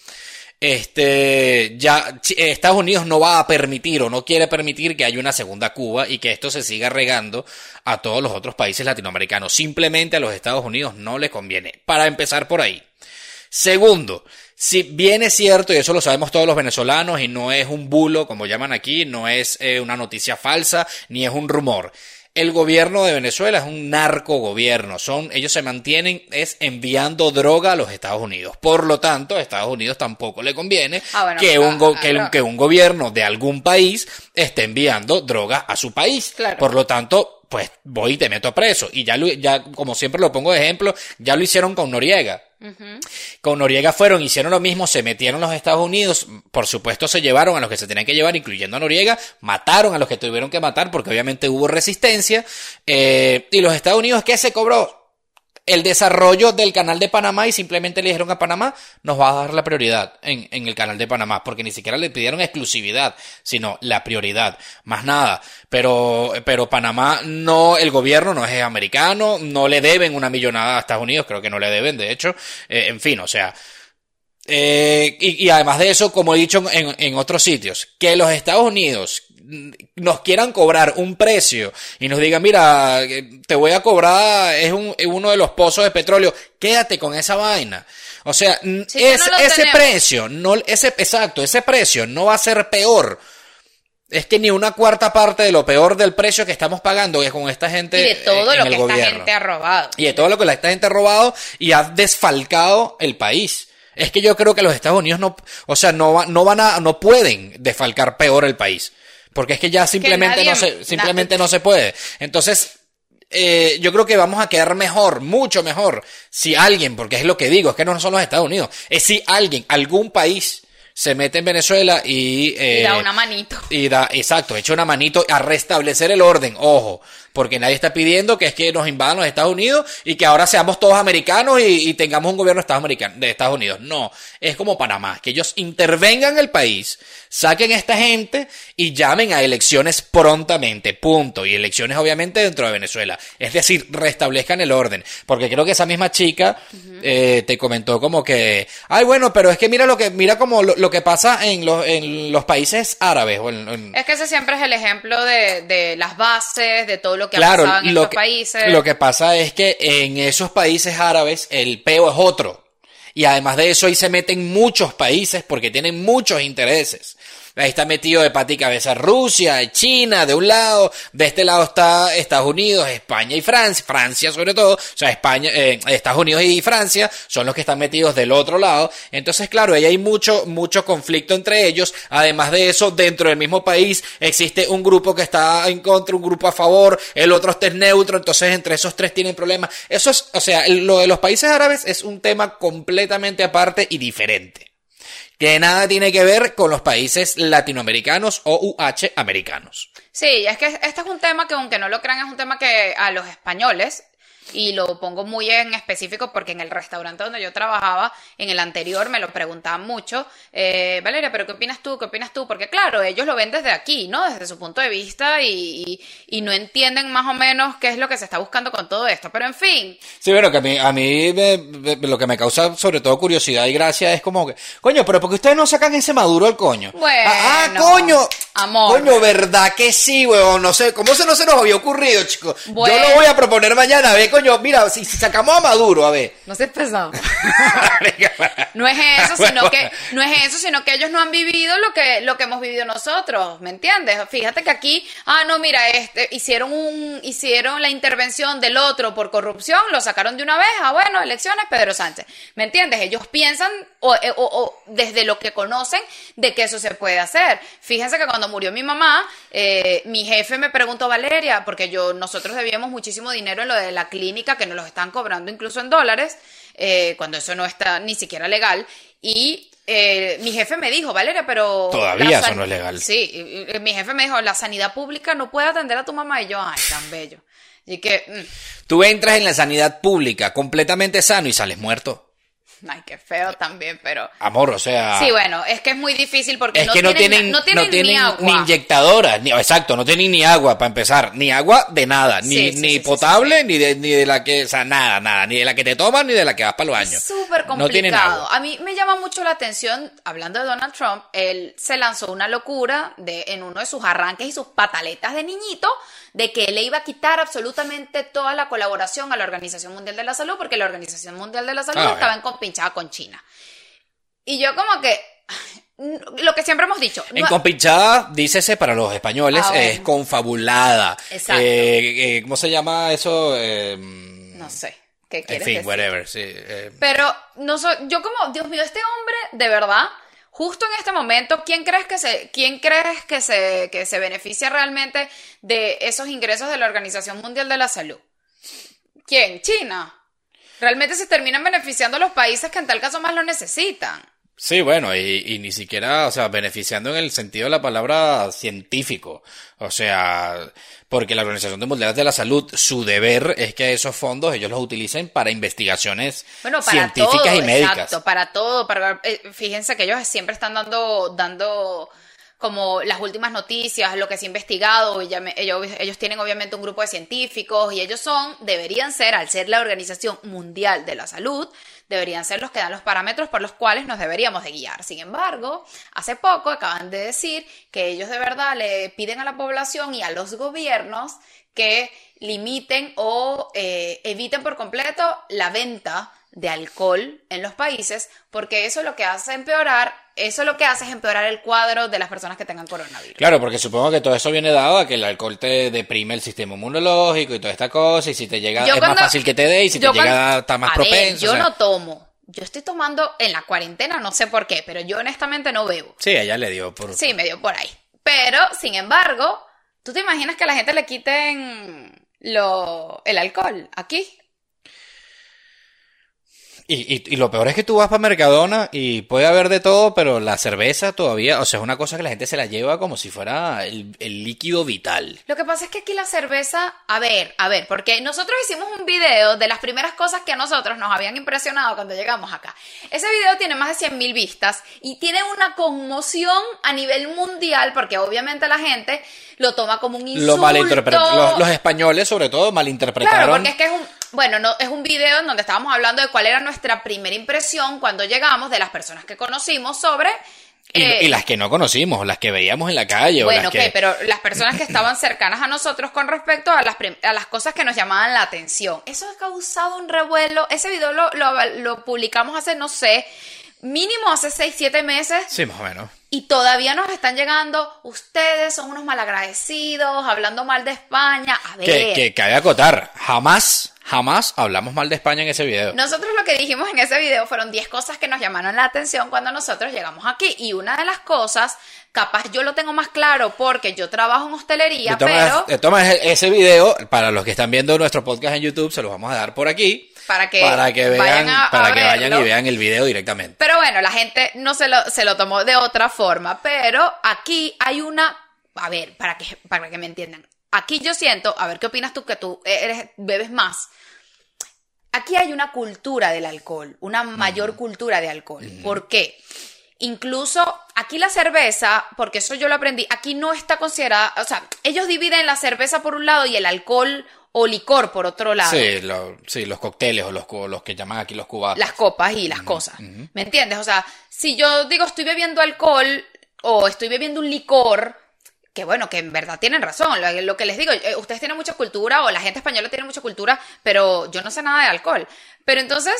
Speaker 1: Este, ya eh, Estados Unidos no va a permitir o no quiere permitir que haya una segunda Cuba y que esto se siga regando a todos los otros países latinoamericanos. Simplemente a los Estados Unidos no les conviene. Para empezar por ahí. Segundo, si bien es cierto, y eso lo sabemos todos los venezolanos, y no es un bulo, como llaman aquí, no es eh, una noticia falsa, ni es un rumor. El gobierno de Venezuela es un narco gobierno. Son, ellos se mantienen es enviando droga a los Estados Unidos. Por lo tanto, a Estados Unidos tampoco le conviene
Speaker 2: Ah, bueno,
Speaker 1: que,
Speaker 2: claro,
Speaker 1: un go- que, el-
Speaker 2: claro.
Speaker 1: que un gobierno de algún país esté enviando droga a su país.
Speaker 2: Claro.
Speaker 1: Por lo tanto, pues voy y te meto preso. Y ya, lo- ya, como siempre lo pongo de ejemplo, ya lo hicieron con Noriega. Con Noriega fueron, hicieron lo mismo, se metieron los Estados Unidos, por supuesto se llevaron a los que se tenían que llevar, incluyendo a Noriega, mataron a los que tuvieron que matar porque obviamente hubo resistencia, eh, y los Estados Unidos, ¿qué se cobró? El desarrollo del canal de Panamá y simplemente le dijeron a Panamá, nos va a dar la prioridad en, en el canal de Panamá, porque ni siquiera le pidieron exclusividad, sino la prioridad, más nada. Pero, pero Panamá no, el gobierno no es americano, no le deben una millonada a Estados Unidos, creo que no le deben, de hecho, eh, en fin, o sea, eh, y, y además de eso, como he dicho en, en otros sitios, que los Estados Unidos nos quieran cobrar un precio y nos digan, mira, eh, te voy a cobrar, es, un, es uno de los pozos de petróleo, quédate con esa vaina. O sea, es-
Speaker 2: no
Speaker 1: ese
Speaker 2: tenemos.
Speaker 1: precio, no, ese, exacto, ese precio no va a ser peor. Es que ni una cuarta parte de lo peor del precio que estamos pagando es con esta gente
Speaker 2: y de todo
Speaker 1: en
Speaker 2: lo
Speaker 1: el
Speaker 2: que esta gente ha robado.
Speaker 1: Y de todo lo que esta gente ha robado y ha desfalcado el país. Es que yo creo que los Estados Unidos no, o sea, no, no van a, no pueden desfalcar peor el país. Porque es que ya simplemente
Speaker 2: nadie-
Speaker 1: no se, simplemente no se puede. Entonces, eh, yo creo que vamos a quedar mejor, mucho mejor, si alguien, porque es lo que digo, es que no son los Estados Unidos, es si alguien, algún país se mete en Venezuela y, eh,
Speaker 2: y da una manito.
Speaker 1: y da, exacto, echa una manito a restablecer el orden, ojo, porque nadie está pidiendo que es que nos invadan los Estados Unidos y que ahora seamos todos americanos y, y tengamos un gobierno de Estados, americanos, de Estados Unidos. No, es como Panamá, que ellos intervengan en el país, saquen a esta gente y llamen a elecciones prontamente, punto. Y elecciones obviamente dentro de Venezuela. Es decir, restablezcan el orden. Porque creo que esa misma chica eh, te comentó como que, ay bueno, pero es que mira lo que, mira como lo, lo que pasa en los, en los países árabes o en- en,
Speaker 2: Es que ese siempre es el ejemplo de, de las bases, de todo lo que ha
Speaker 1: Claro,
Speaker 2: pasado en
Speaker 1: lo
Speaker 2: estos
Speaker 1: que,
Speaker 2: países.
Speaker 1: lo que pasa es que en esos países árabes el peo es otro. Y además de eso ahí se meten muchos países porque tienen muchos intereses. Ahí está metido de pati cabeza Rusia, China, de un lado, de este lado está Estados Unidos, España y Francia, Francia sobre todo, o sea, España, eh, Estados Unidos y Francia son los que están metidos del otro lado. Entonces, claro, ahí hay mucho, mucho conflicto entre ellos. Además de eso, dentro del mismo país existe un grupo que está en contra, un grupo a favor, el otro está neutro, entonces entre esos tres tienen problemas. Eso es, o sea, lo de los países árabes es un tema completamente aparte y diferente que nada tiene que ver con los países latinoamericanos o UH americanos.
Speaker 2: Sí, es que este es un tema que aunque no lo crean es un tema que a los españoles, y lo pongo muy en específico porque en el restaurante donde yo trabajaba, en el anterior me lo preguntaban mucho, eh, Valeria, pero ¿qué opinas tú? ¿Qué opinas tú? Porque claro, ellos lo ven desde aquí, ¿no? Desde su punto de vista y, y, y no entienden más o menos qué es lo que se está buscando con todo esto. Pero en fin,
Speaker 1: Sí, bueno, que a mí, a mí me- me- lo que me causa sobre todo curiosidad y gracia es como que, coño, pero ¿por qué ustedes no sacan ese maduro al coño?
Speaker 2: Bueno,
Speaker 1: ah, ah, coño,
Speaker 2: amor.
Speaker 1: coño, ¿verdad que sí, weón? No sé, ¿cómo se no se nos había ocurrido, chicos?
Speaker 2: Bueno.
Speaker 1: Yo lo voy a proponer mañana, a ver, coño, mira, si, si sacamos a Maduro, a ver.
Speaker 2: no se pesado. No es eso, sino que no es eso, sino que ellos no han vivido lo que lo que hemos vivido nosotros, ¿me entiendes? Fíjate que aquí, ah, no, mira, este hicieron un hicieron la intervención del otro por corrupción, lo sacaron de una vez, ah, bueno, elecciones Pedro Sánchez. ¿Me entiendes? Ellos piensan o, eh, o- o desde lo que conocen de que eso se puede hacer. Fíjense que cuando murió mi mamá, eh, mi jefe me preguntó, Valeria, porque yo nosotros debíamos muchísimo dinero en lo de la clínica que nos lo están cobrando incluso en dólares eh, cuando eso no está ni siquiera legal. Y eh, mi jefe me dijo, Valeria, pero...
Speaker 1: Todavía eso no es legal.
Speaker 2: Sí, mi jefe me dijo, la sanidad pública no puede atender a tu mamá. Y yo, ay, tan bello. Y que... mm,
Speaker 1: Tú entras en la sanidad pública completamente sano y sales muerto.
Speaker 2: Ay, qué feo también, pero...
Speaker 1: Amor, o sea...
Speaker 2: Sí, bueno, es que es muy difícil porque
Speaker 1: Es
Speaker 2: no,
Speaker 1: que no
Speaker 2: tienen,
Speaker 1: tienen,
Speaker 2: no tienen
Speaker 1: tienen
Speaker 2: ni agua.
Speaker 1: inyectadoras, ni, exacto, no tienen ni agua para empezar, ni agua de nada, ni,
Speaker 2: Sí,
Speaker 1: ni
Speaker 2: sí,
Speaker 1: potable, ni de, ni de la que, o sea, nada, nada, ni de la que te tomas, ni de la que vas para los baños.
Speaker 2: Súper
Speaker 1: No tienen
Speaker 2: complicado.
Speaker 1: agua.
Speaker 2: a mí me llama mucho la atención, hablando de Donald Trump, él se lanzó una locura de, en uno de sus arranques y sus pataletas de niñito, de que le iba a quitar absolutamente toda la colaboración a la Organización Mundial de la Salud, porque la Organización Mundial de la Salud
Speaker 1: Ah,
Speaker 2: estaba
Speaker 1: bueno.
Speaker 2: en compinchada con China. Y yo como que, lo que siempre hemos dicho,
Speaker 1: En
Speaker 2: no-
Speaker 1: compinchada, dícese para los españoles,
Speaker 2: Ah, bueno.
Speaker 1: es confabulada.
Speaker 2: Exacto.
Speaker 1: Eh, eh, ¿Cómo se llama eso? Eh,
Speaker 2: no sé, ¿qué
Speaker 1: en
Speaker 2: quieres
Speaker 1: fin,
Speaker 2: decir?
Speaker 1: whatever, sí. eh,
Speaker 2: Pero no soy, yo como, Dios mío, este hombre, de verdad, justo en este momento, ¿quién crees que se, quién crees que se, que se beneficia realmente de esos ingresos de la Organización Mundial de la Salud? ¿Quién? China. Realmente se terminan beneficiando los países que en tal caso más lo necesitan.
Speaker 1: Sí, bueno, y, y ni siquiera, o sea, beneficiando en el sentido de la palabra científico. O sea, porque la Organización Mundial de la Salud, su deber es que esos fondos ellos los utilicen para investigaciones
Speaker 2: Bueno, para
Speaker 1: científicas
Speaker 2: todo,
Speaker 1: y médicas.
Speaker 2: exacto, para todo, para eh, fíjense que ellos siempre están dando dando como las últimas noticias, lo que se ha investigado, y ya me- ellos, ellos tienen obviamente un grupo de científicos y ellos son, deberían ser, al ser la Organización Mundial de la Salud, deberían ser los que dan los parámetros por los cuales nos deberíamos de guiar. Sin embargo, hace poco acaban de decir que ellos de verdad le piden a la población y a los gobiernos que limiten o eh, eviten por completo la venta de alcohol en los países, porque eso lo que hace empeorar, eso lo que hace es empeorar el cuadro de las personas que tengan coronavirus.
Speaker 1: Claro, porque supongo que todo eso viene dado a que el alcohol te deprime el sistema inmunológico y toda esta cosa, y si te llega,
Speaker 2: Yo
Speaker 1: es
Speaker 2: cuando-
Speaker 1: más fácil que te dé, y si te llega, está más
Speaker 2: a ver,
Speaker 1: propenso.
Speaker 2: yo
Speaker 1: o sea.
Speaker 2: no tomo. Yo estoy tomando en la cuarentena, no sé por qué, pero yo honestamente no bebo.
Speaker 1: Sí, ella le dio por...
Speaker 2: Sí, me dio por ahí. Pero, sin embargo, ¿tú te imaginas que a la gente le quiten lo, el alcohol aquí?
Speaker 1: Y, y, y lo peor es que tú vas para Mercadona y puede haber de todo, pero la cerveza todavía, o sea, es una cosa que la gente se la lleva como si fuera el, el líquido vital.
Speaker 2: Lo que pasa es que aquí la cerveza, a ver, a ver, porque nosotros hicimos un video de las primeras cosas que a nosotros nos habían impresionado cuando llegamos acá. Ese video tiene más de 100.000 vistas y tiene una conmoción a nivel mundial porque obviamente la gente lo toma como un insulto.
Speaker 1: Lo. Los, los españoles, sobre todo, malinterpretaron.
Speaker 2: Claro, porque es que es un, bueno, no, es un video en donde estábamos hablando de cuál era nuestra primera impresión cuando llegamos de las personas que conocimos sobre...
Speaker 1: y,
Speaker 2: eh,
Speaker 1: y las que no conocimos, las que veíamos en la calle. o
Speaker 2: bueno,
Speaker 1: las
Speaker 2: ok,
Speaker 1: que...
Speaker 2: pero las personas que estaban cercanas a nosotros con respecto a las, a las cosas que nos llamaban la atención. Eso ha causado un revuelo. Ese video lo, lo, lo publicamos hace, no sé, mínimo hace 6, 7 meses.
Speaker 1: Sí, más o menos.
Speaker 2: Y todavía nos están llegando, ustedes son unos malagradecidos, hablando mal de España. A ver,
Speaker 1: Que, que cabe acotar, jamás, jamás hablamos mal de España en ese video.
Speaker 2: nosotros lo que dijimos en ese video fueron 10 cosas que nos llamaron la atención cuando nosotros llegamos aquí. Y una de las cosas, capaz yo lo tengo más claro porque yo trabajo en hostelería,
Speaker 1: De
Speaker 2: pero...
Speaker 1: de ese video, para los que están viendo nuestro podcast en YouTube, se los vamos a dar por aquí.
Speaker 2: Para que
Speaker 1: para que vean,
Speaker 2: vayan a- a
Speaker 1: para que vayan y vean el video directamente.
Speaker 2: Pero bueno, la gente no se lo, se lo tomó de otra forma. Pero aquí hay una. A ver, para que, para que me entiendan. Aquí yo siento, a ver qué opinas tú que tú eres, bebes más. Aquí hay una cultura del alcohol, una mayor cultura de alcohol. ¿Por qué? Incluso aquí la cerveza, porque eso yo lo aprendí, aquí no está considerada, o sea, ellos dividen la cerveza por un lado y el alcohol o licor por otro lado.
Speaker 1: Sí, lo- sí, los cócteles o los, los que llaman aquí los cubanos.
Speaker 2: las copas y las cosas. ¿Me entiendes? O sea, si yo digo estoy bebiendo alcohol o estoy bebiendo un licor, que bueno, que en verdad tienen razón. Lo, lo que les digo, eh, ustedes tienen mucha cultura o la gente española tiene mucha cultura, pero yo no sé nada de alcohol. Pero entonces,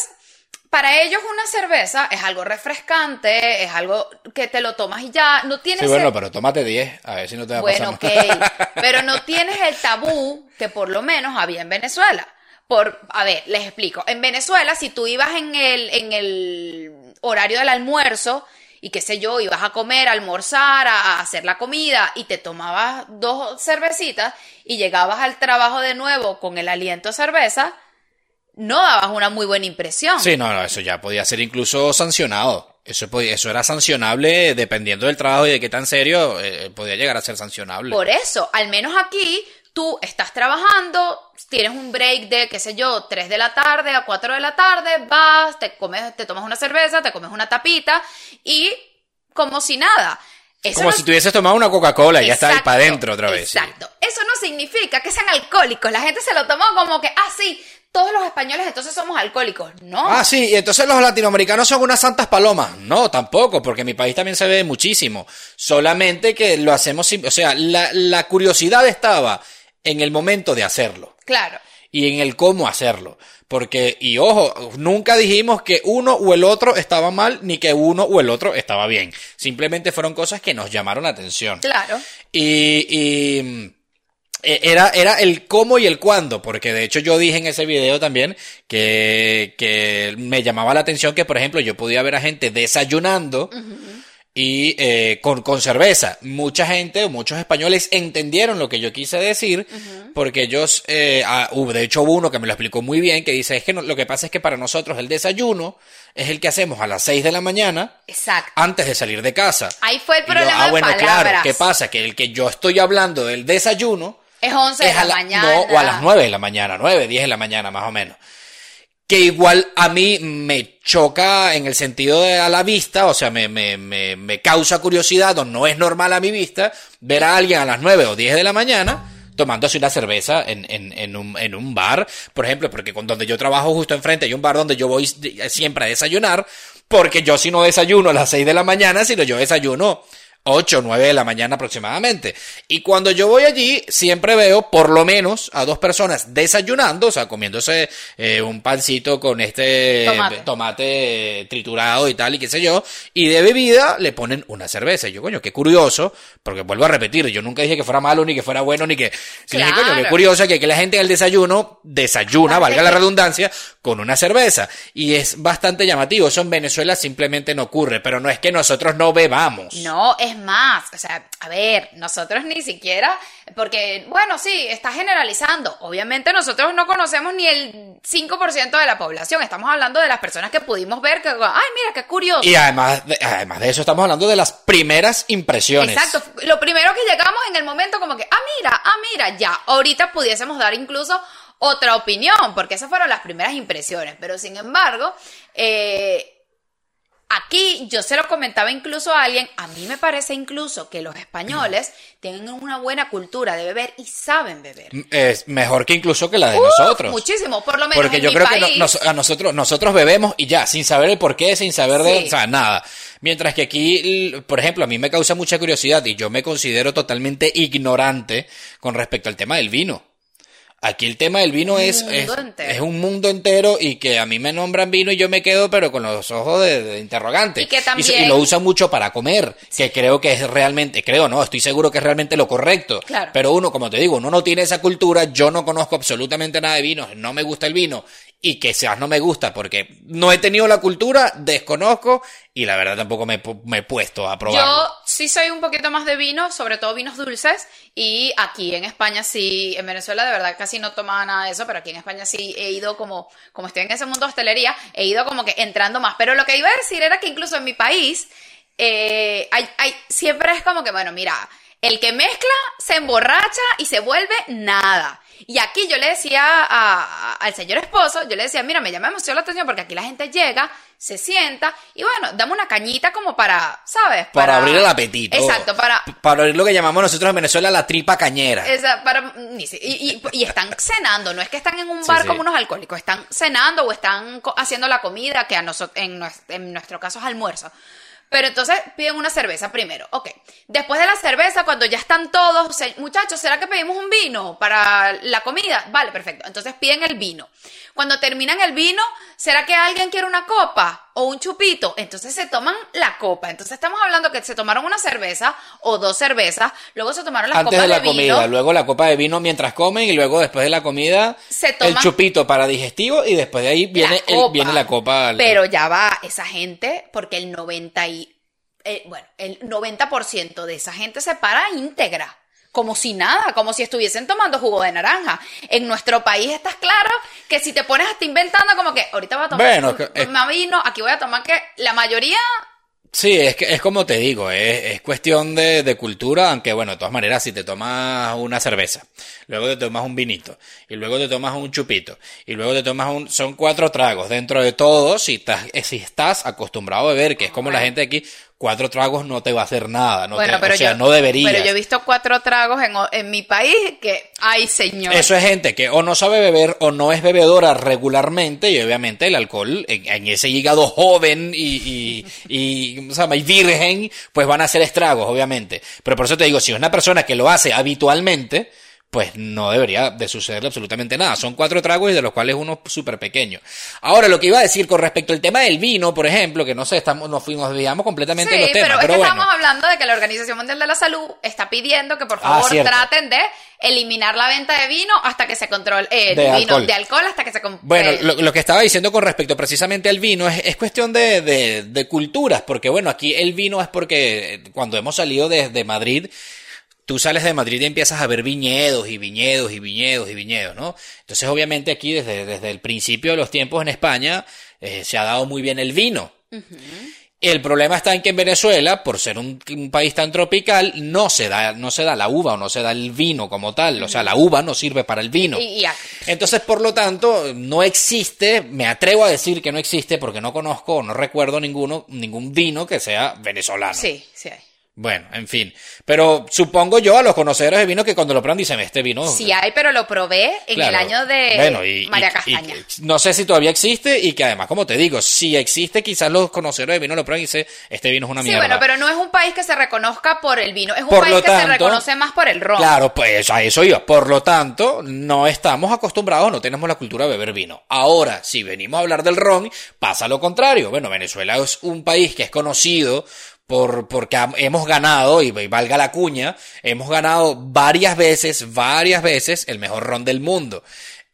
Speaker 2: para ellos una cerveza es algo refrescante, es algo que te lo tomas y ya, no tienes...
Speaker 1: Sí, bueno,
Speaker 2: el-
Speaker 1: pero tómate 10, a ver si no te va a
Speaker 2: bueno,
Speaker 1: pasar
Speaker 2: ok,
Speaker 1: nada.
Speaker 2: pero no tienes el tabú que por lo menos había en Venezuela. Por, a ver, les explico. En Venezuela, si tú ibas en el, en el horario del almuerzo y qué sé yo, ibas a comer, a almorzar, a, a hacer la comida y te tomabas dos cervecitas y llegabas al trabajo de nuevo con el aliento a cerveza, no dabas una muy buena impresión.
Speaker 1: Sí, no, no, eso ya podía ser incluso sancionado. Eso, podía- eso era sancionable dependiendo del trabajo y de qué tan serio eh, podía llegar a ser sancionable.
Speaker 2: Por eso, al menos aquí, tú estás trabajando, tienes un break de, qué sé yo, 3 de la tarde a 4 de la tarde, vas, te comes, te tomas una cerveza, te comes una tapita y como si nada. Eso
Speaker 1: Como
Speaker 2: no-
Speaker 1: si te hubieses tomado una Coca-Cola y ya está ahí para adentro otra vez. sí.
Speaker 2: Exacto. Eso no significa que sean alcohólicos. La gente se lo tomó como que, ah, sí, todos los españoles entonces somos alcohólicos. No.
Speaker 1: Ah, sí, y entonces los latinoamericanos son unas santas palomas. No, tampoco, porque en mi país también se ve muchísimo. Solamente que lo hacemos, o sea, la, la curiosidad estaba en el momento de hacerlo
Speaker 2: Claro.
Speaker 1: y en el cómo hacerlo. Porque, y ojo, nunca dijimos que uno o el otro estaba mal, ni que uno o el otro estaba bien. Simplemente fueron cosas que nos llamaron la atención.
Speaker 2: Claro.
Speaker 1: Y, y, era, era el cómo y el cuándo, porque de hecho yo dije en ese video también que, que me llamaba la atención que, por ejemplo, yo podía ver a gente desayunando y eh, con, con cerveza. Mucha gente o muchos españoles entendieron lo que yo quise decir, porque ellos, eh, ah, de hecho hubo uno que me lo explicó muy bien, que dice, es que no- lo que pasa es que para nosotros el desayuno es el que hacemos a las 6 de la mañana
Speaker 2: Exacto.
Speaker 1: antes de salir de casa.
Speaker 2: Ahí fue el
Speaker 1: yo,
Speaker 2: problema
Speaker 1: ah,
Speaker 2: de
Speaker 1: bueno,
Speaker 2: palabras.
Speaker 1: claro, ¿qué pasa? Que el que yo estoy hablando del desayuno
Speaker 2: Es 11 de
Speaker 1: es
Speaker 2: la
Speaker 1: a la-
Speaker 2: mañana.
Speaker 1: No, o a las 9 de la mañana, 9, 10 de la mañana más o menos. Que igual a mí me choca en el sentido de a la vista, o sea, me, me, me, me causa curiosidad o no es normal a mi vista ver a alguien a las 9 o 10 de la mañana tomándose una cerveza en, en, en, un, en un bar, por ejemplo, porque con donde yo trabajo justo enfrente hay un bar donde yo voy siempre a desayunar, porque yo si no desayuno a las 6 de la mañana, sino yo desayuno 8 o 9 de la mañana aproximadamente. Y cuando yo voy allí, siempre veo por lo menos a dos personas desayunando, o sea, comiéndose eh, un pancito con este
Speaker 2: Tomate.
Speaker 1: tomate triturado y tal, y qué sé yo, y de bebida le ponen una cerveza. Y yo, coño, qué curioso, porque vuelvo a repetir, yo nunca dije que fuera malo, ni que fuera bueno, ni que... Sí, dije, coño, qué
Speaker 2: Claro.
Speaker 1: curioso que, que la gente en el desayuno desayuna, valga la redundancia, con una cerveza. Y es bastante llamativo. Eso en Venezuela simplemente no ocurre, pero no es que nosotros no bebamos.
Speaker 2: No, es más, o sea, a ver, nosotros ni siquiera, porque, bueno, sí, está generalizando. Obviamente nosotros no conocemos ni el 5% de la población. Estamos hablando de las personas que pudimos ver que, ay, mira, qué curioso.
Speaker 1: Y además de, además de eso estamos hablando de las primeras impresiones.
Speaker 2: Exacto, lo primero que llegamos en el momento como que, ah, mira, ah, mira, ya, ahorita pudiésemos dar incluso otra opinión, porque esas fueron las primeras impresiones, pero sin embargo, eh, aquí yo se lo comentaba incluso a alguien, a mí me parece incluso que los españoles tienen una buena cultura de beber y saben beber.
Speaker 1: Es mejor que incluso que la de nosotros.
Speaker 2: Muchísimo, por lo menos
Speaker 1: Porque
Speaker 2: en
Speaker 1: yo
Speaker 2: mi
Speaker 1: creo que nos- a nosotros, nosotros bebemos y ya, sin saber el por qué, sin saber de,
Speaker 2: Sí.
Speaker 1: o sea, nada. Mientras que aquí, por ejemplo, a mí me causa mucha curiosidad y yo me considero totalmente ignorante con respecto al tema del vino. Aquí el tema del vino es, es, un mundo entero y que a mí me nombran vino y yo me quedo pero con los ojos de, de interrogante.
Speaker 2: Y que también-
Speaker 1: y lo usan mucho para comer, que creo que es realmente, creo no, estoy seguro que es realmente lo correcto.
Speaker 2: Claro.
Speaker 1: Pero uno, como te digo, uno no tiene esa cultura, yo no conozco absolutamente nada de vino, no me gusta el vino y que seas no me gusta porque no he tenido la cultura, desconozco y la verdad tampoco me, he pu- me he puesto a probarlo.
Speaker 2: Yo sí soy un poquito más de vino, sobre todo vinos dulces, y aquí en España sí, en Venezuela de verdad casi no tomaba nada de eso, pero aquí en España sí he ido como, como estoy en ese mundo de hostelería, he ido como que entrando más. Pero lo que iba a decir era que incluso en mi país, eh, hay, hay, siempre es como que, bueno, mira, el que mezcla se emborracha y se vuelve nada. Y aquí yo le decía a- a- al señor esposo, yo le decía, mira, me llama mucho la atención porque aquí la gente llega, se sienta y bueno, dame una cañita como para, ¿sabes?
Speaker 1: para, abrir el apetito.
Speaker 2: Exacto, para...
Speaker 1: Para abrir lo que llamamos nosotros en Venezuela la tripa cañera.
Speaker 2: esa- para y, y- y están cenando, no es que están en un bar
Speaker 1: sí.
Speaker 2: como unos alcohólicos, están cenando o están haciendo la comida, que a nosotros, en, en nuestro caso es almuerzo. Pero entonces piden una cerveza primero, ok. Después de la cerveza, cuando ya están todos, muchachos, ¿será que pedimos un vino para la comida? Vale, perfecto. Entonces piden el vino. Cuando terminan el vino, ¿será que alguien quiere una copa o un chupito? Entonces se toman la copa. Entonces estamos hablando que se tomaron una cerveza o dos cervezas, luego se tomaron las
Speaker 1: Antes
Speaker 2: copas
Speaker 1: de la
Speaker 2: vino.
Speaker 1: comida, luego la copa de vino mientras comen y luego después de la comida
Speaker 2: Se
Speaker 1: el
Speaker 2: toman-
Speaker 1: chupito para digestivo y después de ahí viene,
Speaker 2: la
Speaker 1: el-
Speaker 2: copa.
Speaker 1: viene la copa.
Speaker 2: Pero ya va, esa gente, porque el 90 y, eh, bueno, el 90% de esa gente se para íntegra. Como si nada, como si estuviesen tomando jugo de naranja. En nuestro país estás claro que si te pones hasta inventando como que ahorita voy a tomar
Speaker 1: Bueno,
Speaker 2: un- vino, aquí voy a tomar que la mayoría
Speaker 1: Sí, es, que, es como te digo, es, es cuestión de, de, cultura, aunque bueno, de todas maneras, si te tomas una cerveza, luego te tomas un vinito, y luego te tomas un chupito, y luego te tomas un... Son cuatro tragos. Dentro de todo, si estás, si estás acostumbrado a beber, que es como la gente aquí, cuatro tragos no te va a hacer nada, no
Speaker 2: bueno,
Speaker 1: te,
Speaker 2: pero
Speaker 1: o sea,
Speaker 2: yo,
Speaker 1: no deberías.
Speaker 2: Pero yo he visto cuatro tragos en, en mi país que, ay señor.
Speaker 1: Eso es gente que o no sabe beber o no es bebedora regularmente y obviamente el alcohol en, en ese hígado joven y, y, y, y virgen, pues van a hacer estragos, obviamente. Pero por eso te digo, si es una persona que lo hace habitualmente, pues no debería de sucederle absolutamente nada. Son cuatro tragos y de los cuales uno súper pequeño. Ahora, lo que iba a decir con respecto al tema del vino, por ejemplo, que no sé, estamos, nos fuimos, desviamos completamente
Speaker 2: sí,
Speaker 1: de los temas.
Speaker 2: pero,
Speaker 1: pero
Speaker 2: es que
Speaker 1: bueno.
Speaker 2: estamos hablando de que la Organización Mundial de la Salud está pidiendo que por favor
Speaker 1: cierto.
Speaker 2: traten de eliminar la venta de vino hasta que se controle, eh,
Speaker 1: De
Speaker 2: de, vino,
Speaker 1: alcohol.
Speaker 2: de alcohol hasta que se
Speaker 1: Bueno,
Speaker 2: eh,
Speaker 1: lo, lo que estaba diciendo con respecto precisamente al vino es, es cuestión de, de, de culturas, porque bueno, aquí el vino es porque cuando hemos salido desde Madrid, tú sales de Madrid y empiezas a ver viñedos y viñedos y viñedos y viñedos, ¿no? Entonces obviamente aquí desde, desde el principio de los tiempos en España eh, se ha dado muy bien el vino. El problema está en que en Venezuela, por ser un, un país tan tropical, no se da, no se da la uva o no se da el vino como tal. O sea, la uva no sirve para el vino. Entonces, por lo tanto, no existe, me atrevo a decir que no existe porque no conozco o no recuerdo ninguno, ningún vino que sea venezolano.
Speaker 2: sí, sí hay.
Speaker 1: Bueno, en fin. Pero supongo yo a los conocedores de vino que cuando lo prueban dicen, este vino...
Speaker 2: Sí hay, pero lo probé en
Speaker 1: Claro.
Speaker 2: el año de
Speaker 1: Bueno, y-
Speaker 2: María Castaña.
Speaker 1: y- no sé si todavía existe y que además, como te digo, si existe, quizás los conocedores de vino lo prueban y dicen, este vino es una
Speaker 2: sí,
Speaker 1: mierda.
Speaker 2: bueno, pero no es un país que se reconozca por el vino, es un
Speaker 1: Por
Speaker 2: país que se reconoce más por el ron.
Speaker 1: Claro, pues a eso iba. Por lo tanto, no estamos acostumbrados, no tenemos la cultura de beber vino. Ahora, si venimos a hablar del ron, pasa lo contrario. Bueno, Venezuela es un país que es conocido por, porque hemos ganado, y, y valga la cuña, hemos ganado varias veces, varias veces el mejor ron del mundo.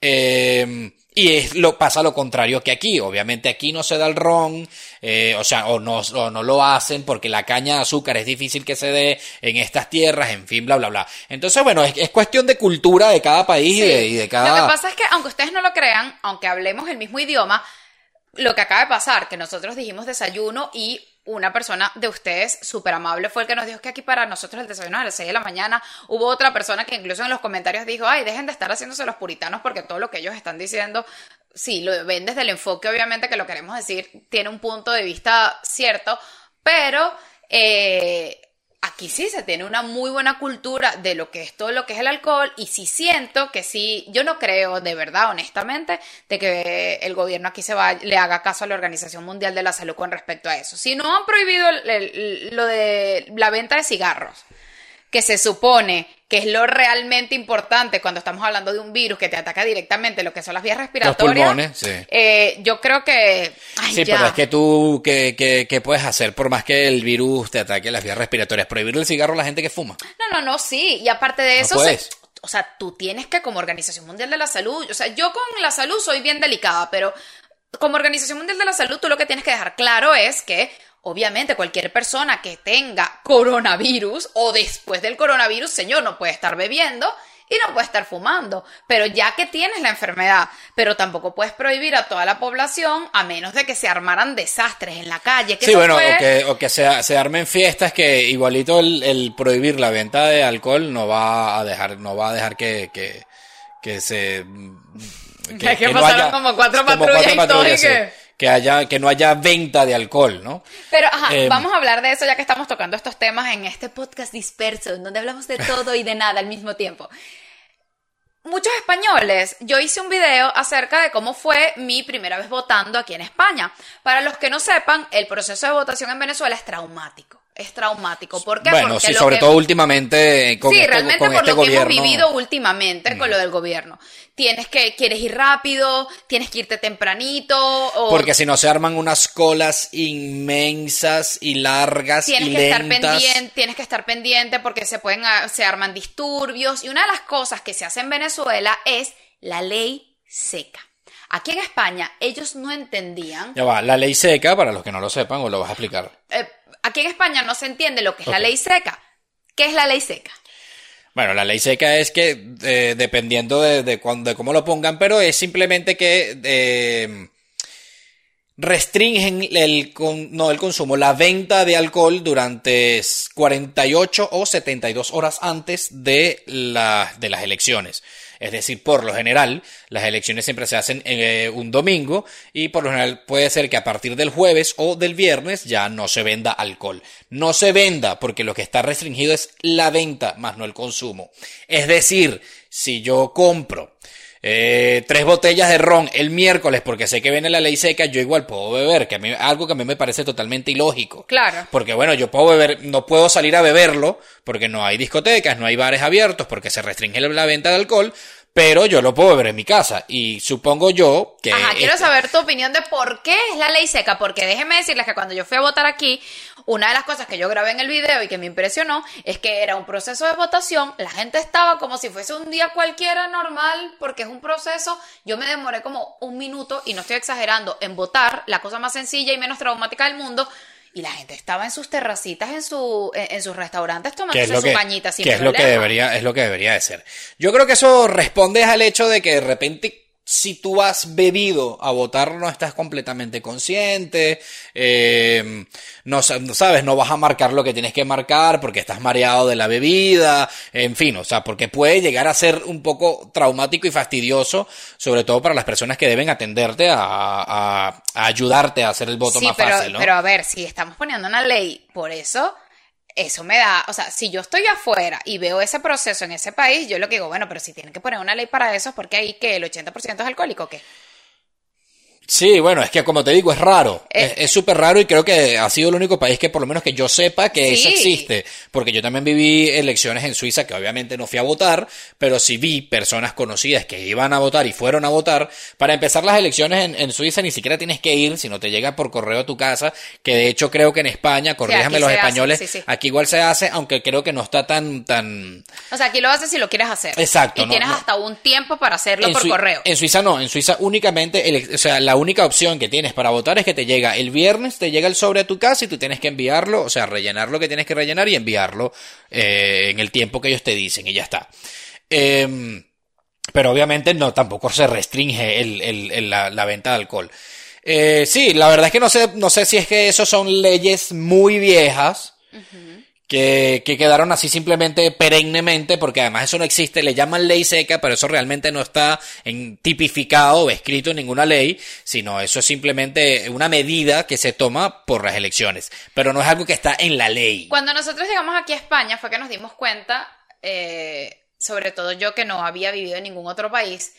Speaker 1: Eh, y es lo, pasa lo contrario que aquí. Obviamente aquí no se da el ron, eh, o sea, o no, o no lo hacen porque la caña de azúcar es difícil que se dé en estas tierras, en fin, bla, bla, bla. Entonces, bueno, es, es cuestión de cultura de cada país y, de, y de cada...
Speaker 2: Lo que pasa es que, aunque ustedes no lo crean, aunque hablemos el mismo idioma, lo que acaba de pasar, que nosotros dijimos desayuno y una persona de ustedes súper amable fue el que nos dijo que aquí para nosotros el desayuno es a las 6 de la mañana. Hubo otra persona que incluso en los comentarios dijo, ay, dejen de estar haciéndose los puritanos porque todo lo que ellos están diciendo, sí, lo ven desde el enfoque, obviamente que lo queremos decir, tiene un punto de vista cierto, pero... Eh, aquí sí se tiene una muy buena cultura de lo que es todo lo que es el alcohol y sí siento que sí, yo no creo de verdad, honestamente, de que el gobierno aquí se va, le haga caso a la Organización Mundial de la Salud con respecto a eso. Si no han prohibido el- el- lo de la venta de cigarros, que se supone que es lo realmente importante cuando estamos hablando de un virus que te ataca directamente lo que son las vías respiratorias.
Speaker 1: pulmones, sí.
Speaker 2: eh, yo creo que... ay,
Speaker 1: Sí,
Speaker 2: ya.
Speaker 1: pero es que tú, ¿qué, qué, qué puedes hacer por más que el virus te ataque las vías respiratorias? Prohibir el cigarro a la gente que fuma.
Speaker 2: No, no, no, sí. Y aparte de
Speaker 1: No
Speaker 2: eso,
Speaker 1: puedes.
Speaker 2: se- o sea, tú tienes que como Organización Mundial de la Salud, o sea, yo con la salud soy bien delicada, pero como Organización Mundial de la Salud, tú lo que tienes que dejar claro es que, obviamente, cualquier persona que tenga coronavirus o después del coronavirus, señor, no puede estar bebiendo y no puede estar fumando. Pero ya que tienes la enfermedad, pero tampoco puedes prohibir a toda la población a menos de que se armaran desastres en la calle. Que
Speaker 1: Sí, bueno,
Speaker 2: fue-
Speaker 1: o que, o que se, se armen fiestas que igualito el, el prohibir la venta de alcohol no va a dejar, no va a dejar que, que, que se...
Speaker 2: Es que pasaron como cuatro patrullas y todo, y que-
Speaker 1: que haya, que no haya venta de alcohol, ¿no?
Speaker 2: Pero, ajá,
Speaker 1: Eh,
Speaker 2: vamos a hablar de eso ya que estamos tocando estos temas en este podcast disperso, en donde hablamos de todo y de nada al mismo tiempo. Muchos españoles, yo hice un video acerca de cómo fue mi primera vez votando aquí en España. Para los que no sepan, el proceso de votación en Venezuela es traumático. Es traumático. ¿Por qué?
Speaker 1: Bueno,
Speaker 2: Porque
Speaker 1: sí, sobre
Speaker 2: que-
Speaker 1: todo últimamente con
Speaker 2: sí,
Speaker 1: este,
Speaker 2: realmente
Speaker 1: con
Speaker 2: por
Speaker 1: este
Speaker 2: lo que
Speaker 1: gobierno. Mm.
Speaker 2: hemos vivido últimamente con lo del gobierno. Tienes que, quieres ir rápido, tienes que irte tempranito, o
Speaker 1: Porque si no se arman unas colas inmensas y largas
Speaker 2: tienes
Speaker 1: y
Speaker 2: que estar
Speaker 1: lentas.
Speaker 2: pendiente, tienes que estar pendiente porque se pueden ah, se arman disturbios y una de las cosas que se hace en Venezuela es la ley seca. Aquí en España ellos no entendían,
Speaker 1: Ya va, la ley seca, para los que no lo sepan, o lo vas a explicar.
Speaker 2: eh, aquí en España no se entiende lo que es la ley seca. ¿Qué es la ley seca?
Speaker 1: Bueno, la ley seca es que, eh, dependiendo de, de, cuándo- de cómo lo pongan, pero es simplemente que eh, restringen el, no el consumo, la venta de alcohol durante 48 o 72 horas antes de, la, de las elecciones. Es decir, por lo general, las elecciones siempre se hacen eh, un domingo y por lo general puede ser que a partir del jueves o del viernes ya no se venda alcohol. No se venda porque lo que está restringido es la venta, más no el consumo. Es decir, si yo compro eh, tres botellas de ron el miércoles porque sé que viene la ley seca, yo igual puedo beber, que a mí, algo que a mí me parece totalmente ilógico.
Speaker 2: Claro.
Speaker 1: Porque bueno, yo puedo beber, no puedo salir a beberlo porque no hay discotecas, no hay bares abiertos, porque se restringe la venta de alcohol, pero yo lo puedo ver en mi casa. Y supongo yo que...
Speaker 2: Ajá, quiero saber tu opinión de por qué es la ley seca, porque déjeme decirles que cuando yo fui a votar aquí, una de las cosas que yo grabé en el video y que me impresionó es que era un proceso de votación, la gente estaba como si fuese un día cualquiera normal, porque es un proceso, yo me demoré como un minuto, y no estoy exagerando, en votar, la cosa más sencilla y menos traumática del mundo, y la gente estaba en sus terracitas, en, su, en, sus restaurantes tomándose su cañita sin
Speaker 1: que es lo que debería Es lo que debería de ser. Yo creo que eso responde al hecho de que de repente si tú has bebido a votar no estás completamente consciente, eh, no sabes, no vas a marcar lo que tienes que marcar porque estás mareado de la bebida, en fin, o sea, porque puede llegar a ser un poco traumático y fastidioso, sobre todo para las personas que deben atenderte a, a, ayudarte a hacer el voto más fácil, ¿no?
Speaker 2: Pero a ver, si estamos poniendo una ley por eso, eso me da, o sea, si yo estoy afuera y veo ese proceso en ese país, yo lo que digo, bueno, pero si tienen que poner una ley para eso, porque ahí que el 80% es alcohólico, ¿qué?
Speaker 1: Sí, bueno, es que como te digo, es raro. Eh, es súper raro y creo que ha sido el único país que por lo menos que yo sepa que eso existe. Porque yo también viví elecciones en Suiza que obviamente no fui a votar, pero sí vi personas conocidas que iban a votar y fueron a votar. Para empezar las elecciones en, en Suiza ni siquiera tienes que ir, sino te llega por correo a tu casa, que de hecho creo que en España, corríjame los españoles, aquí igual se hace, aunque creo que no está tan... tan...
Speaker 2: O sea, aquí lo haces si lo quieres hacer.
Speaker 1: Exacto.
Speaker 2: Y tienes hasta un tiempo para hacerlo por correo.
Speaker 1: En Suiza no, en Suiza únicamente, o sea, la única opción que tienes para votar es que te llega el viernes, te llega el sobre a tu casa y tú tienes que enviarlo, o sea, rellenar lo que tienes que rellenar y enviarlo eh, en el tiempo que ellos te dicen y ya está. Em, pero obviamente no, tampoco se restringe el, la, venta de alcohol. Eh, sí, la verdad es que no sé, no sé si es que eso son leyes muy viejas que, que, quedaron así simplemente perennemente, porque además eso no existe, le llaman ley seca, pero eso realmente no está en, tipificado o escrito en ninguna ley, sino eso es simplemente una medida que se toma por las elecciones, pero no es algo que está en la ley.
Speaker 2: Cuando nosotros llegamos aquí a España fue que nos dimos cuenta, eh, sobre todo yo que no había vivido en ningún otro país,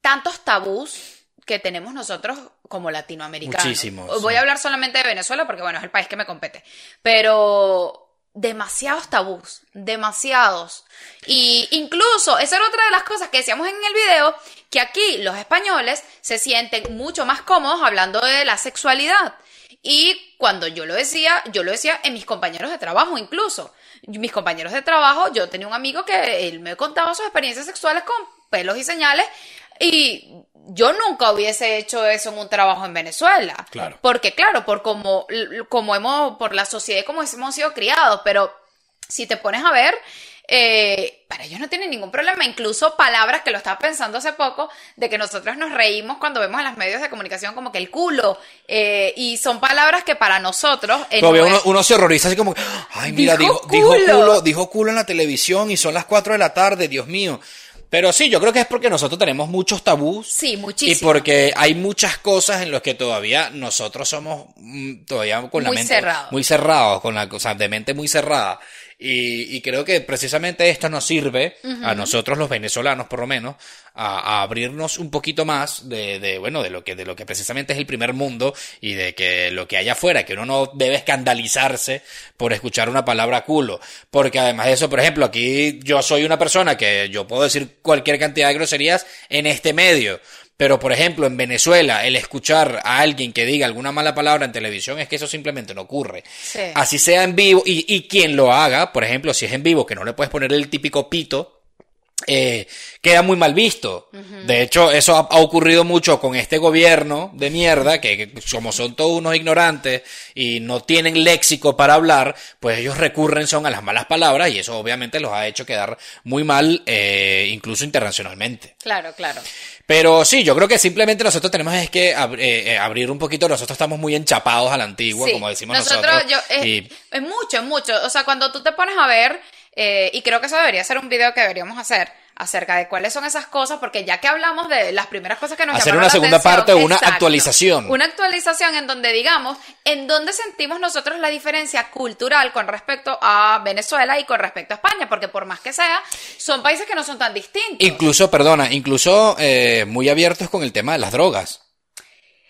Speaker 2: tantos tabús que tenemos nosotros como latinoamericanos. Muchísimos. Voy a hablar solamente de Venezuela porque, bueno, es el país que me compete. Pero demasiados tabús, demasiados. Y incluso, esa era otra de las cosas que decíamos en el video, que aquí los españoles se sienten mucho más cómodos hablando de la sexualidad. Y cuando yo lo decía, yo lo decía en mis compañeros de trabajo incluso. Mis compañeros de trabajo, yo tenía un amigo que él me contaba sus experiencias sexuales con pelos y señales y yo nunca hubiese hecho eso en un trabajo en Venezuela.
Speaker 1: Claro.
Speaker 2: Porque, claro, por como, como hemos, por la sociedad y como hemos sido criados, pero si te pones a ver, eh, para ellos no tienen ningún problema. Incluso palabras que lo estaba pensando hace poco, de que nosotros nos reímos cuando vemos en los medios de comunicación como que el culo. Eh, y son palabras que para nosotros.
Speaker 1: Todavía uno, se horroriza así como, ay, mira, dijo, dijo, culo, dijo culo en la televisión y son las 4 de la tarde, Dios mío. Pero sí, yo creo que es porque nosotros tenemos muchos tabús.
Speaker 2: Sí, muchísimo.
Speaker 1: Y porque hay muchas cosas en las que todavía nosotros somos mm, todavía con la mente muy cerrados, con la cosa de mente muy cerrada. Y, y, creo que precisamente esto nos sirve, a nosotros los venezolanos por lo menos, a, abrirnos un poquito más de, de, bueno, de lo que, de lo que precisamente es el primer mundo y de que lo que hay afuera, que uno no debe escandalizarse por escuchar una palabra culo. Porque además de eso, por ejemplo, aquí yo soy una persona que yo puedo decir cualquier cantidad de groserías en este medio. Pero, por ejemplo, en Venezuela, el escuchar a alguien que diga alguna mala palabra en televisión es que eso simplemente no ocurre. Así sea en vivo, y, y quien lo haga, por ejemplo, si es en vivo, que no le puedes poner el típico pito, eh, queda muy mal visto. De hecho, eso ha, ha ocurrido mucho con este gobierno de mierda, que, que como son todos unos ignorantes y no tienen léxico para hablar, pues ellos recurren son a las malas palabras y eso obviamente los ha hecho quedar muy mal, eh, incluso internacionalmente.
Speaker 2: Claro, claro.
Speaker 1: Pero sí, yo creo que simplemente nosotros tenemos es que ab- eh, eh, abrir un poquito, nosotros estamos muy enchapados a la antigua,
Speaker 2: Sí,
Speaker 1: como decimos nosotros.
Speaker 2: yo, es,
Speaker 1: y-
Speaker 2: es mucho, es mucho. O sea, cuando tú te pones a ver, eh, y creo que eso debería ser un video que deberíamos hacer acerca de cuáles son esas cosas, porque ya que hablamos de las primeras cosas que nos
Speaker 1: Hacer una
Speaker 2: la
Speaker 1: segunda
Speaker 2: atención,
Speaker 1: parte una
Speaker 2: exacto,
Speaker 1: actualización.
Speaker 2: Una actualización en donde digamos en dónde sentimos nosotros la diferencia cultural con respecto a Venezuela y con respecto a España, porque por más que sea, son países que no son tan distintos.
Speaker 1: incluso, perdona, incluso eh, muy abiertos con el tema de las drogas.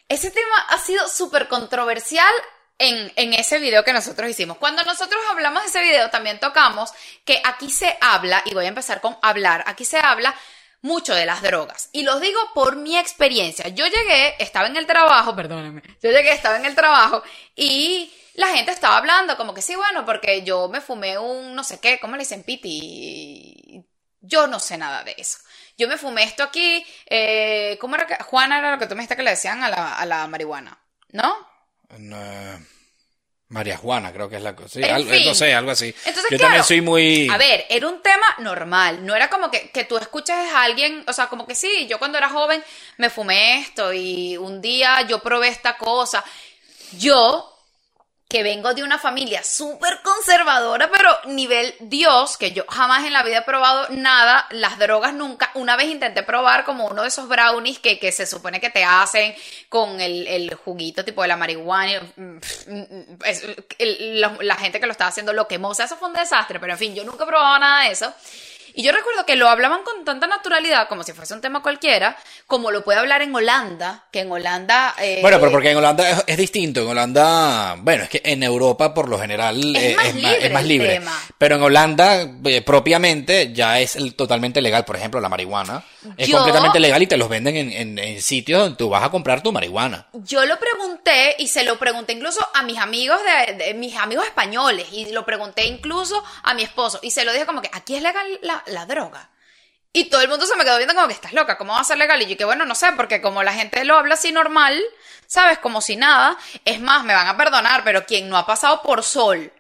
Speaker 2: Ese tema ha sido súper controversial en, ese video que nosotros hicimos. Cuando nosotros hablamos de ese video, también tocamos que aquí se habla, y voy a empezar con hablar, aquí se habla mucho de las drogas. Y los digo por mi experiencia. Yo llegué, estaba en el trabajo, perdónenme, yo llegué, estaba en el trabajo y la gente estaba hablando como que sí, bueno, porque yo me fumé un no sé qué, ¿cómo le dicen piti? Yo no sé nada de eso. Yo me fumé esto aquí, eh, ¿cómo era que, Juana era lo que tú me dijiste que le decían a la, a la marihuana, ¿no?
Speaker 1: Eh, María Juana, creo que es la cosa. Sí,
Speaker 2: En
Speaker 1: algo-
Speaker 2: fin.
Speaker 1: no sé, algo así.
Speaker 2: Entonces,
Speaker 1: Yo
Speaker 2: claro,
Speaker 1: también soy muy.
Speaker 2: A ver, era un tema normal, no era como que, que tú escuches a alguien, o sea, como que sí, yo cuando era joven me fumé esto y un día yo probé esta cosa. Yo, que vengo de una familia súper conservadora, pero nivel Dios, que yo jamás en la vida he probado nada, las drogas nunca. Una vez intenté probar como uno de esos brownies que, que se supone que te hacen con el, el juguito tipo de la marihuana. mm, mm, la gente que lo estaba haciendo lo quemó. O sea, eso fue un desastre, pero en fin, yo nunca he probado nada de eso. Y yo recuerdo que lo hablaban con tanta naturalidad, como si fuese un tema cualquiera, como lo puede hablar en Holanda, que en Holanda... eh,
Speaker 1: Bueno, pero porque en Holanda es, es distinto. En Holanda, bueno, es que en Europa por lo general
Speaker 2: Es
Speaker 1: eh,
Speaker 2: más
Speaker 1: es,
Speaker 2: libre
Speaker 1: es más
Speaker 2: el
Speaker 1: libre.
Speaker 2: tema.
Speaker 1: Pero en Holanda, eh, propiamente, ya es el- totalmente legal. Por ejemplo, la marihuana es
Speaker 2: Yo-
Speaker 1: completamente legal y te los venden en, en- en sitios donde tú vas a comprar tu marihuana.
Speaker 2: Yo lo pregunté y se lo pregunté incluso a mis amigos de, de- mis amigos españoles y lo pregunté incluso a mi esposo y se lo dije como que aquí es legal la, la droga. Y todo el mundo se me quedó viendo como que estás loca, ¿cómo va a ser legal? Y yo que bueno, no sé, porque como la gente lo habla así normal, ¿sabes? Como si nada. Es más, me van a perdonar, pero quien no ha pasado por sol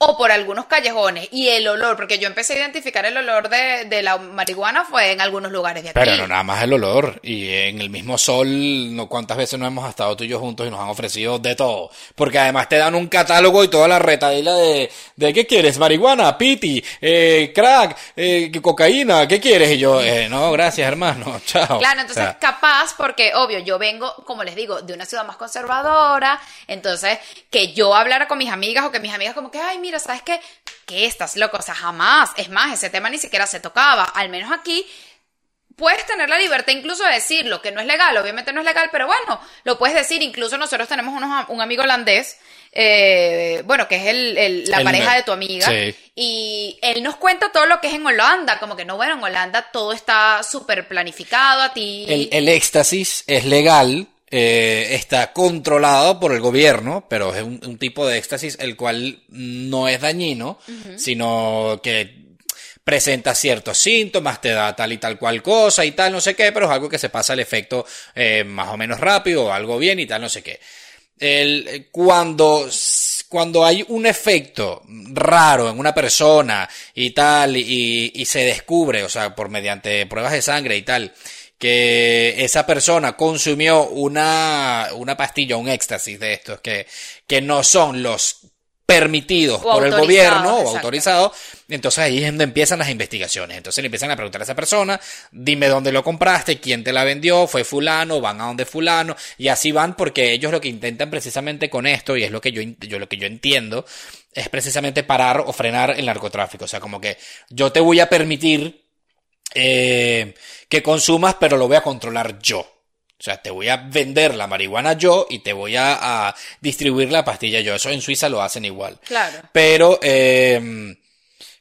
Speaker 2: o por algunos callejones y el olor, porque yo empecé a identificar el olor de, de la marihuana fue en algunos lugares de aquí.
Speaker 1: Pero no nada más el olor. Y en el mismo sol, no cuántas veces no hemos estado tú y yo juntos y nos han ofrecido de todo. Porque además te dan un catálogo y toda la retadila de, de ¿qué quieres? Marihuana, piti, eh, crack, eh, cocaína, ¿qué quieres? Y yo, eh, no, gracias hermano, chao.
Speaker 2: Claro, entonces
Speaker 1: O sea,
Speaker 2: capaz, porque obvio, yo vengo, como les digo, de una ciudad más conservadora, entonces que yo hablara con mis amigas o que mis amigas como que, ay, mira, ¿sabes qué? Que estás loco, o sea, jamás, es más, ese tema ni siquiera se tocaba, al menos aquí puedes tener la libertad incluso de decirlo, que no es legal, obviamente no es legal, pero bueno, lo puedes decir, incluso nosotros tenemos unos, un amigo holandés, eh, bueno, que es el, el- la
Speaker 1: El
Speaker 2: pareja
Speaker 1: me-
Speaker 2: de tu amiga,
Speaker 1: sí.
Speaker 2: y él nos cuenta todo lo que es en Holanda, como que no, bueno, en Holanda todo está súper planificado a ti.
Speaker 1: el, el éxtasis es legal, eh, está controlado por el gobierno, pero es un, un tipo de éxtasis el cual no es dañino, sino que presenta ciertos síntomas, te da tal y tal cual cosa y tal, no sé qué, pero es algo que se pasa el efecto eh, más o menos rápido algo bien y tal, no sé qué. El, cuando, cuando hay un efecto raro en una persona y tal, y, y se descubre, o sea, por mediante pruebas de sangre y tal, que esa persona consumió una, una pastilla, un éxtasis de estos, que, que no son los permitidos
Speaker 2: O
Speaker 1: por el gobierno o autorizados, entonces ahí es donde empiezan las investigaciones. Entonces le empiezan a preguntar a esa persona, dime dónde lo compraste, quién te la vendió, fue fulano, van a donde fulano, y así van porque ellos lo que intentan precisamente con esto, y es lo que yo, yo lo que yo entiendo, es precisamente parar o frenar el narcotráfico. O sea, como que yo te voy a permitir eh, que consumas, pero lo voy a controlar yo. O sea, te voy a vender la marihuana yo y te voy a, a distribuir la pastilla yo. Eso en Suiza lo hacen igual.
Speaker 2: Claro.
Speaker 1: Pero, eh,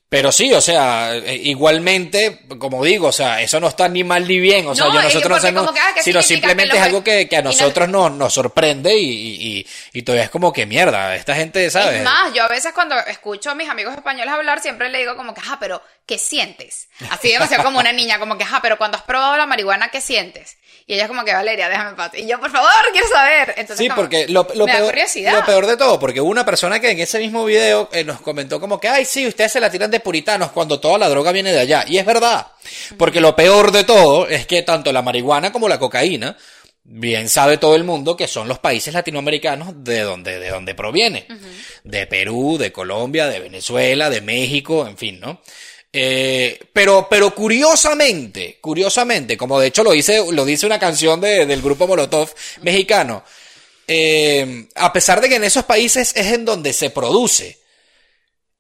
Speaker 1: Pero sí, o sea, eh, igualmente, como digo, o sea, eso no está ni mal ni bien, o sea,
Speaker 2: No, que
Speaker 1: nosotros no
Speaker 2: que, ah, ¿qué
Speaker 1: sino simplemente
Speaker 2: Que
Speaker 1: es algo que, que a
Speaker 2: no-
Speaker 1: nosotros nos, nos sorprende y, y, y, todavía es como que mierda, esta gente, ¿sabes?
Speaker 2: Es más, yo a veces cuando escucho a mis amigos españoles hablar, siempre le digo como que, ajá, pero ¿qué sientes? Así demasiado como una niña, como que, ajá, pero cuando has probado la marihuana, ¿qué sientes? Y ella es como que, Valeria, déjame en paz. Y yo, por favor, quiero saber. Entonces,
Speaker 1: Sí,
Speaker 2: como,
Speaker 1: porque lo, lo
Speaker 2: me da
Speaker 1: peor,
Speaker 2: curiosidad.
Speaker 1: lo peor de todo, porque hubo una persona que en ese mismo video eh, nos comentó como que, ay, sí, ustedes se la tiran de puritanos cuando toda la droga viene de allá. Y es verdad, porque lo peor de todo es que tanto la marihuana como la cocaína, bien sabe todo el mundo que son los países latinoamericanos de donde, de donde proviene. De Perú, de Colombia, de Venezuela, de México, en fin, ¿no? Eh, pero, pero curiosamente, curiosamente, como de hecho lo dice, lo dice una canción de- del grupo Molotov mexicano, eh, a pesar de que en esos países es en donde se produce,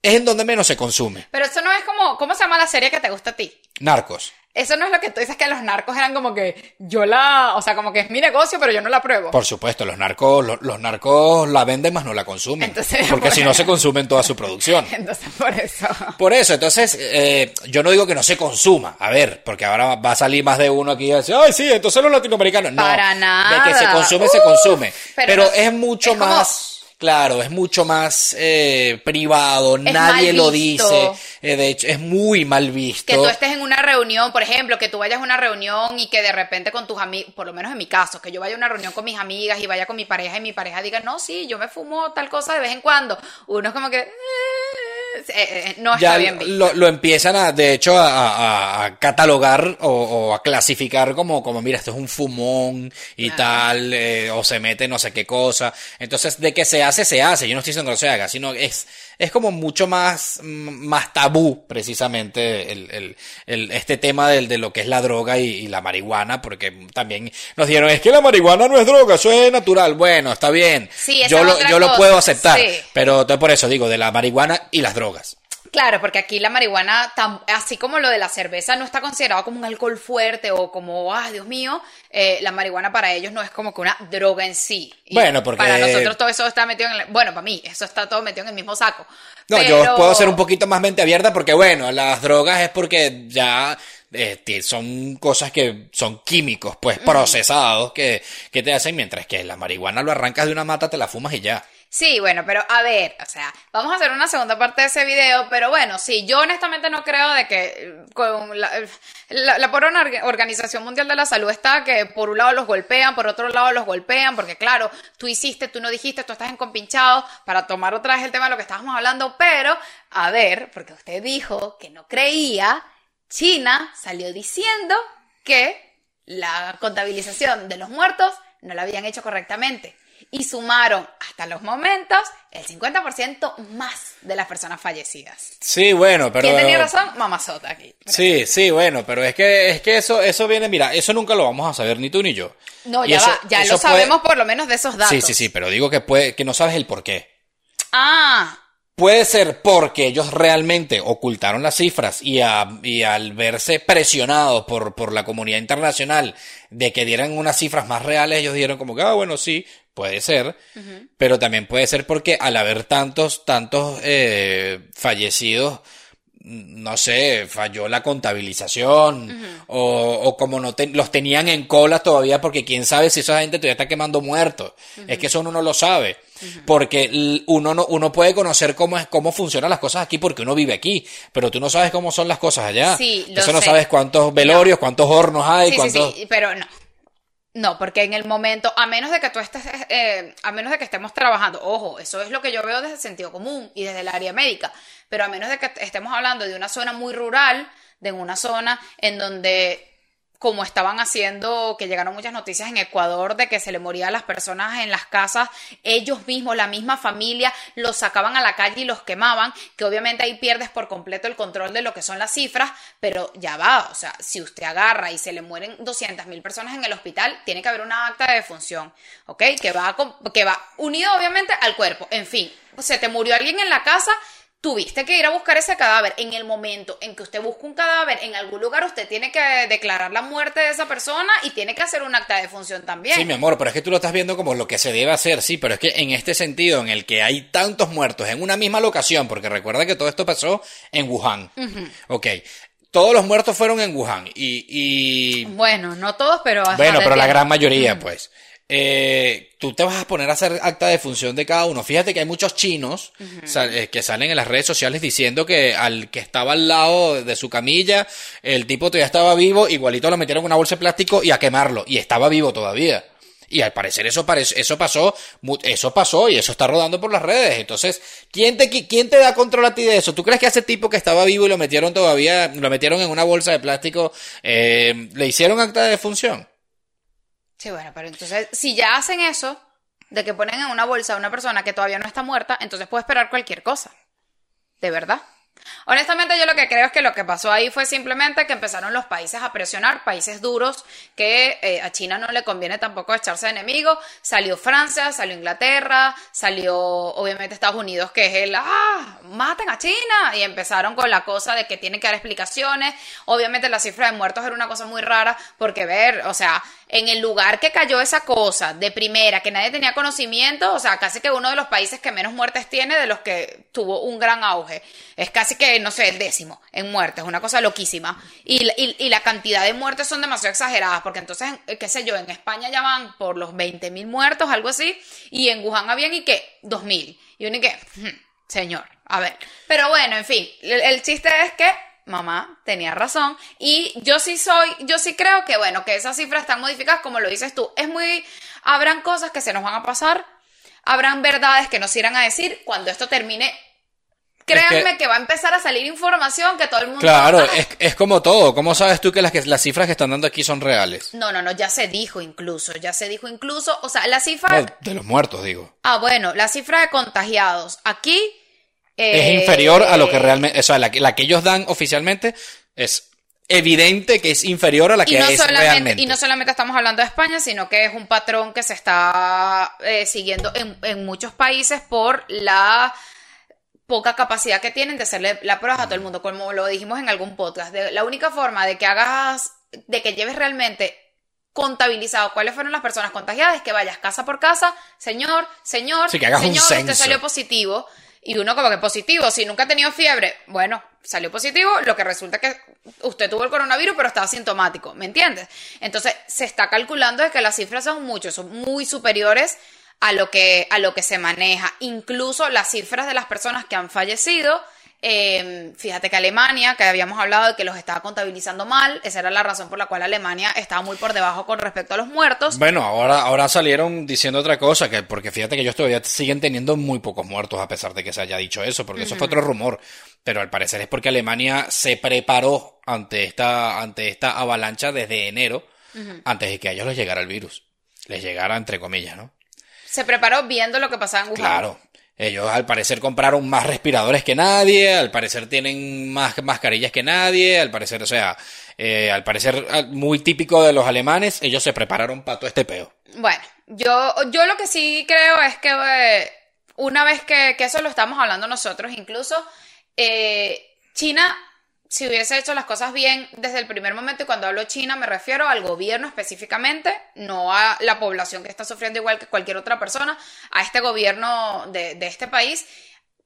Speaker 1: es en donde menos se consume.
Speaker 2: Pero eso no es como, ¿cómo se llama la serie que te gusta a ti?
Speaker 1: Narcos.
Speaker 2: Eso no es lo que tú dices que los narcos eran como que yo la, o sea, como que es mi negocio, pero yo no la pruebo.
Speaker 1: Por supuesto, los narcos, los, los narcos la venden más no la consumen.
Speaker 2: Entonces,
Speaker 1: porque
Speaker 2: por-
Speaker 1: si no se consumen toda su producción.
Speaker 2: Entonces, por eso.
Speaker 1: Por eso, entonces, eh, yo no digo que no se consuma, a ver, porque ahora va a salir más de uno aquí y decir, ay, sí, entonces los latinoamericanos. No,
Speaker 2: Para nada.
Speaker 1: De que se consume, se consume.
Speaker 2: pero
Speaker 1: Pero,
Speaker 2: no-
Speaker 1: es mucho
Speaker 2: es como-
Speaker 1: más, claro, es mucho más eh, privado, nadie lo dice, eh, de hecho, es muy mal visto.
Speaker 2: Que tú estés en una reunión, por ejemplo, que tú vayas a una reunión y que de repente con tus amigos, por lo menos en mi caso, que yo vaya a una reunión con mis amigas y vaya con mi pareja y mi pareja diga, no, sí, yo me fumo tal cosa de vez en cuando. Uno es como que, eh, eh, eh, no está
Speaker 1: ya
Speaker 2: bien visto.
Speaker 1: lo, lo empiezan a, de hecho, a, a- a catalogar o, o a clasificar como, como, mira, esto es un fumón y
Speaker 2: Claro.
Speaker 1: tal, eh, o se mete no sé qué cosa. Entonces, de que se hace, se hace. Yo no estoy diciendo que no se haga, sino es, es como mucho más, mm, más tabú, precisamente, el, el, el- este tema del, de lo que es la droga y, y la marihuana, porque también nos dijeron, es que la marihuana no es droga, eso es natural. Bueno, está bien.
Speaker 2: Sí,
Speaker 1: yo lo, yo lo puedo aceptar.
Speaker 2: sí.
Speaker 1: Pero por eso digo, de la marihuana y las drogas.
Speaker 2: Claro, porque aquí la marihuana, tam- así como lo de la cerveza, no está considerado como un alcohol fuerte o como, ah, Dios mío, eh, la marihuana para ellos no es como que una droga en sí. Y
Speaker 1: Bueno, porque-
Speaker 2: Para nosotros todo eso está metido en el... Bueno, para mí, eso está todo metido en el mismo saco.
Speaker 1: No,
Speaker 2: Pero-
Speaker 1: yo puedo ser un poquito más mente abierta porque, bueno, las drogas es porque ya eh, son cosas que son químicos, pues, procesados que, que te hacen, mientras que la marihuana lo arrancas de una mata, te la fumas y ya.
Speaker 2: Sí, bueno, pero a ver, o sea, vamos a hacer una segunda parte de ese video, pero bueno, sí, yo honestamente no creo de que eh, con la, la pobre orga- Organización Mundial de la Salud está que por un lado los golpean, por otro lado los golpean, porque claro, tú hiciste, tú no dijiste, tú estás en compinchado, para tomar otra vez el tema de lo que estábamos hablando, pero, a ver, porque usted dijo que no creía, China salió diciendo que la contabilización de los muertos no la habían hecho correctamente. Y sumaron hasta los momentos el 50% más de las personas fallecidas.
Speaker 1: Sí, bueno, pero...
Speaker 2: ¿Quién tenía razón? Mamazota aquí.
Speaker 1: Sí, sí, bueno, pero es que, es que eso, eso viene, mira, eso nunca lo vamos a saber ni tú ni yo.
Speaker 2: No,
Speaker 1: Y
Speaker 2: ya
Speaker 1: eso-
Speaker 2: va, ya lo
Speaker 1: puede-
Speaker 2: sabemos por lo menos de esos datos.
Speaker 1: Sí, sí, sí, pero digo que puede, que no sabes el por qué.
Speaker 2: Ah,
Speaker 1: Puede ser porque ellos realmente ocultaron las cifras y, a- y al verse presionados por, por la comunidad internacional de que dieran unas cifras más reales, ellos dieron como que, ah, bueno, sí, puede ser, pero también puede ser porque al haber tantos, tantos eh, fallecidos, no sé, falló la contabilización o, o como no te- los tenían en cola todavía porque quién sabe si esa gente todavía está quemando muertos. Es que eso uno no lo sabe. Porque uno no, uno puede conocer cómo es, cómo funcionan las cosas aquí porque uno vive aquí, pero tú no sabes cómo son las cosas allá.
Speaker 2: Sí, lo
Speaker 1: Entonces no sabes cuántos velorios, cuántos hornos hay,
Speaker 2: sí, sí,
Speaker 1: cuántos...
Speaker 2: sí, pero no. No, porque en el momento, a menos de que tú estés, eh, a menos de que estemos trabajando, ojo, eso es lo que yo veo desde el sentido común y desde el área médica, pero a menos de que estemos hablando de una zona muy rural, de una zona en donde, como estaban haciendo, que llegaron muchas noticias en Ecuador de que se le morían las personas en las casas, ellos mismos, la misma familia, los sacaban a la calle y los quemaban, que obviamente ahí pierdes por completo el control de lo que son las cifras, pero ya va, o sea, si usted agarra y se le mueren 200 mil personas en el hospital, tiene que haber una acta de defunción, ¿ok? Que va, que va unido obviamente al cuerpo, en fin, se te murió alguien en la casa, tuviste que ir a buscar ese cadáver. En el momento en que usted busca un cadáver en algún lugar, usted tiene que declarar la muerte de esa persona y tiene que hacer un acta de función también.
Speaker 1: Sí, mi amor, pero es que tú lo estás viendo como lo que se debe hacer, sí, pero es que en este sentido, en el que hay tantos muertos en una misma locación, porque recuerda que todo esto pasó en Wuhan. Ok. Todos los muertos fueron en Wuhan y... y...
Speaker 2: Bueno, no todos, pero...
Speaker 1: Bueno, pero la gran mayoría, pues eh, tú te vas a poner a hacer acta de función de cada uno. Fíjate que hay muchos chinos eh, que salen en las redes sociales diciendo que al que estaba al lado de su camilla, el tipo todavía estaba vivo, igualito lo metieron en una bolsa de plástico y a quemarlo. Y estaba vivo todavía. Y al parecer eso, eso pasó, eso pasó y eso está rodando por las redes. Entonces, ¿quién te, ¿quién te da control a ti de eso? ¿Tú crees que a ese tipo que estaba vivo y lo metieron todavía, lo metieron en una bolsa de plástico, eh, le hicieron acta de función?
Speaker 2: Sí, bueno, pero entonces, si ya hacen eso, de que ponen en una bolsa a una persona que todavía no está muerta, entonces puede esperar cualquier cosa. De verdad. Honestamente yo lo que creo es que lo que pasó ahí fue simplemente que empezaron los países a presionar, países duros, que eh, a China no le conviene tampoco echarse de enemigo. Salió Francia, salió Inglaterra, salió obviamente Estados Unidos, que es el, ah, maten a China. Y empezaron con la cosa de que tienen que dar explicaciones. Obviamente la cifra de muertos era una cosa muy rara, porque ver, o sea, en el lugar que cayó esa cosa, de primera, que nadie tenía conocimiento, o sea, casi que uno de los países que menos muertes tiene, de los que tuvo un gran auge. Es casi que, no sé, el décimo en muertes, una cosa loquísima. Y, y, la cantidad de muertes son demasiado exageradas, porque entonces, qué sé yo, en España ya van por los 20.000 muertos, algo así, y en Wuhan habían y que 2.000. Y uno y que, hmm, señor, a ver. Pero bueno, en fin, el chiste es que mamá tenía razón. Y yo sí soy, yo sí creo que, bueno, que esas cifras están modificadas, como lo dices tú. Es muy, habrán cosas que se nos van a pasar, habrán verdades que nos irán a decir cuando esto termine. Créanme que, va a empezar a salir información que todo el mundo.
Speaker 1: Claro, es, es, como todo. ¿Cómo sabes tú que las, que las cifras que están dando aquí son reales?
Speaker 2: No, no, no, ya se dijo incluso, ya se dijo incluso. O sea, la cifra.
Speaker 1: de los muertos, digo.
Speaker 2: Ah, bueno, la cifra de contagiados. Aquí
Speaker 1: es inferior a lo que realmente, o sea, la, que ellos dan oficialmente es evidente que es inferior a la que es realmente.
Speaker 2: Y no solamente estamos hablando de España, sino que es un patrón que se está eh, siguiendo en, muchos países por la poca capacidad que tienen de hacerle la prueba a todo el mundo, como lo dijimos en algún podcast. la única forma de que hagas, de que lleves realmente contabilizado cuáles fueron las personas contagiadas es que vayas casa por casa, señor, señor,
Speaker 1: que hagas
Speaker 2: señor,
Speaker 1: un
Speaker 2: usted salió positivo y uno como que positivo, si nunca ha tenido fiebre, bueno, salió positivo, lo que resulta que usted tuvo el coronavirus pero estaba sintomático, ¿me entiendes? Entonces se está calculando de que las cifras son mucho, son muy superiores a lo que, a lo que se maneja. Incluso las cifras de las personas que han fallecido eh, fíjate que Alemania, que habíamos hablado de que los estaba contabilizando mal, esa era la razón por la cual Alemania estaba muy por debajo con respecto a los muertos.
Speaker 1: Bueno, ahora, ahora salieron diciendo otra cosa, que porque fíjate que ellos todavía siguen teniendo muy pocos muertos a pesar de que se haya dicho eso, porque eso fue otro rumor. Pero al parecer es porque Alemania se preparó ante esta, ante esta avalancha desde enero, antes de que a ellos les llegara el virus. Les llegara entre comillas, ¿no?
Speaker 2: Se preparó viendo lo que pasaba en Wuhan.
Speaker 1: Claro, ellos al parecer compraron más respiradores que nadie, al parecer tienen más mascarillas que nadie, al parecer, o sea, eh, al parecer muy típico de los alemanes, ellos se prepararon para todo este peo.
Speaker 2: Bueno, yo, yo lo que sí creo es que eh, una vez que, que, eso lo estamos hablando nosotros, incluso eh, China si hubiese hecho las cosas bien desde el primer momento, y cuando hablo China me refiero al gobierno específicamente, no a la población que está sufriendo igual que cualquier otra persona, a este gobierno de, de este país,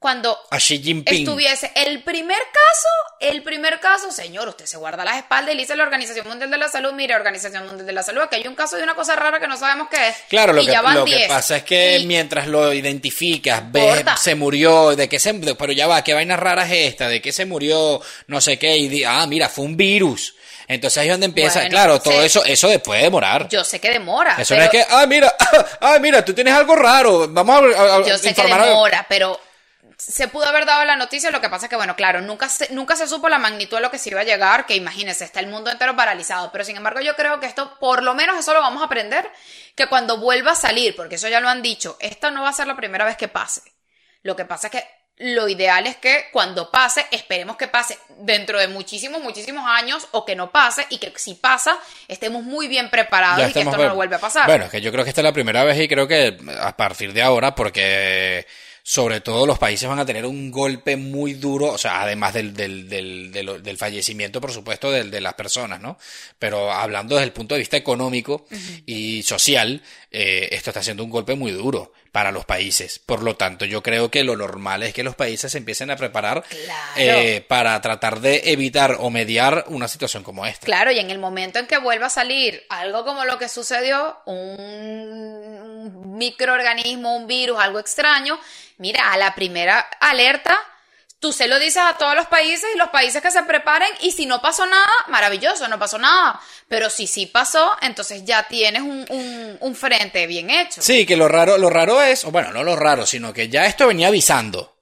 Speaker 2: cuando estuviese el primer caso, el primer caso, señor, usted se guarda las espaldas y le dice a la Organización Mundial de la Salud, mire, Organización Mundial de la Salud, que hay un caso de una cosa rara que no sabemos qué es.
Speaker 1: Claro, lo, que, lo que, pasa es que mientras lo identificas, ves, se murió, de qué se, pero ya va, qué vaina rara es esta, de qué se murió, no sé qué, y ah, mira, fue un virus. Entonces ahí es donde empieza, claro, todo eso, eso después de demorar.
Speaker 2: Yo sé que demora.
Speaker 1: Eso no es que, ah, mira, ah, mira, tú tienes algo raro, vamos a, a
Speaker 2: Yo sé que demora, pero se pudo haber dado la noticia, lo que pasa es que, bueno, claro, nunca se, nunca se supo la magnitud de lo que se iba a llegar, que imagínense, está el mundo entero paralizado, pero sin embargo yo creo que esto, por lo menos eso lo vamos a aprender, que cuando vuelva a salir, porque eso ya lo han dicho, esta no va a ser la primera vez que pase. Lo que pasa es que lo ideal es que cuando pase, esperemos que pase dentro de muchísimos, muchísimos años o que no pase y que si pasa, estemos muy bien preparados y que esto no vuelva a pasar.
Speaker 1: Bueno, es que yo creo que esta es la primera vez y creo que a partir de ahora, porque sobre todo los países van a tener un golpe muy duro, o sea, además del, del, del, del, fallecimiento, por supuesto, de, de las personas, ¿no? Pero hablando desde el punto de vista económico y social, eh, esto está siendo un golpe muy duro para los países. Por lo tanto, yo creo que lo normal es que los países se empiecen a preparar eh, para tratar de evitar o mediar una situación como esta.
Speaker 2: Claro, y en el momento en que vuelva a salir algo como lo que sucedió, un microorganismo, un virus, algo extraño, mira, a la primera alerta Tú se lo dices a todos los países y los países que se preparen y si no pasó nada, maravilloso, no pasó nada. Pero si sí pasó, entonces ya tienes un, un, frente bien hecho.
Speaker 1: Sí, que lo raro, lo raro es, o bueno, no lo raro, sino que ya esto venía avisando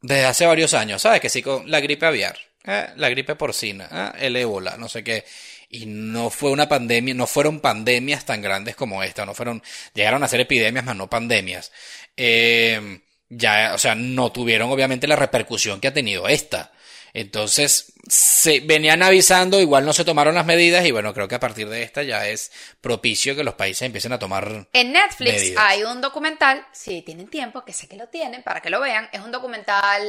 Speaker 1: desde hace varios años, ¿sabes? Que sí, con la gripe aviar, ¿eh? la gripe porcina, ¿eh? el ébola, no sé qué. Y no fue una pandemia, no fueron pandemias tan grandes como esta, no fueron, llegaron a ser epidemias, más no pandemias. Eh, ya, o sea, no tuvieron obviamente la repercusión que ha tenido esta. Entonces, se venían avisando, igual no se tomaron las medidas y bueno, creo que a partir de esta ya es propicio que los países empiecen a tomar.
Speaker 2: En Netflix hay un documental, si tienen tiempo, que sé que lo tienen, para que lo vean, es un documental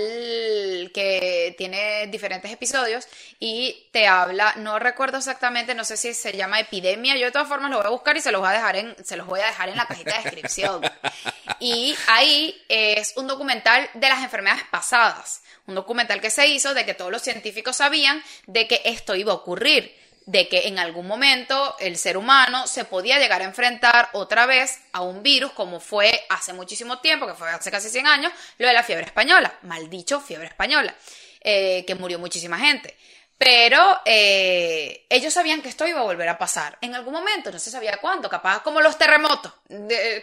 Speaker 2: que tiene diferentes episodios y te habla, no recuerdo exactamente, no sé si se llama epidemia, yo de todas formas lo voy a buscar y se los voy a dejar en, se los voy a dejar en la cajita de descripción. y ahí es un documental de las enfermedades pasadas un documental que se hizo de que todos los científicos sabían de que esto iba a ocurrir, de que en algún momento el ser humano se podía llegar a enfrentar otra vez a un virus como fue hace muchísimo tiempo, que fue hace casi 100 años, lo de la fiebre española, mal dicho, fiebre española, eh, que murió muchísima gente. Pero eh, ellos sabían que esto iba a volver a pasar en algún momento, no se sabía cuándo, capaz como los terremotos,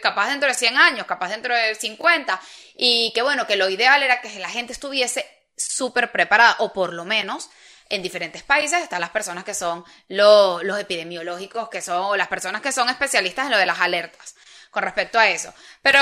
Speaker 2: capaz dentro de 100 años, capaz dentro de 50, y que bueno, que lo ideal era que la gente estuviese súper preparada, o por lo menos en diferentes países están las personas que son los, epidemiológicos, que son las personas que son especialistas en lo de las alertas con respecto a eso. Pero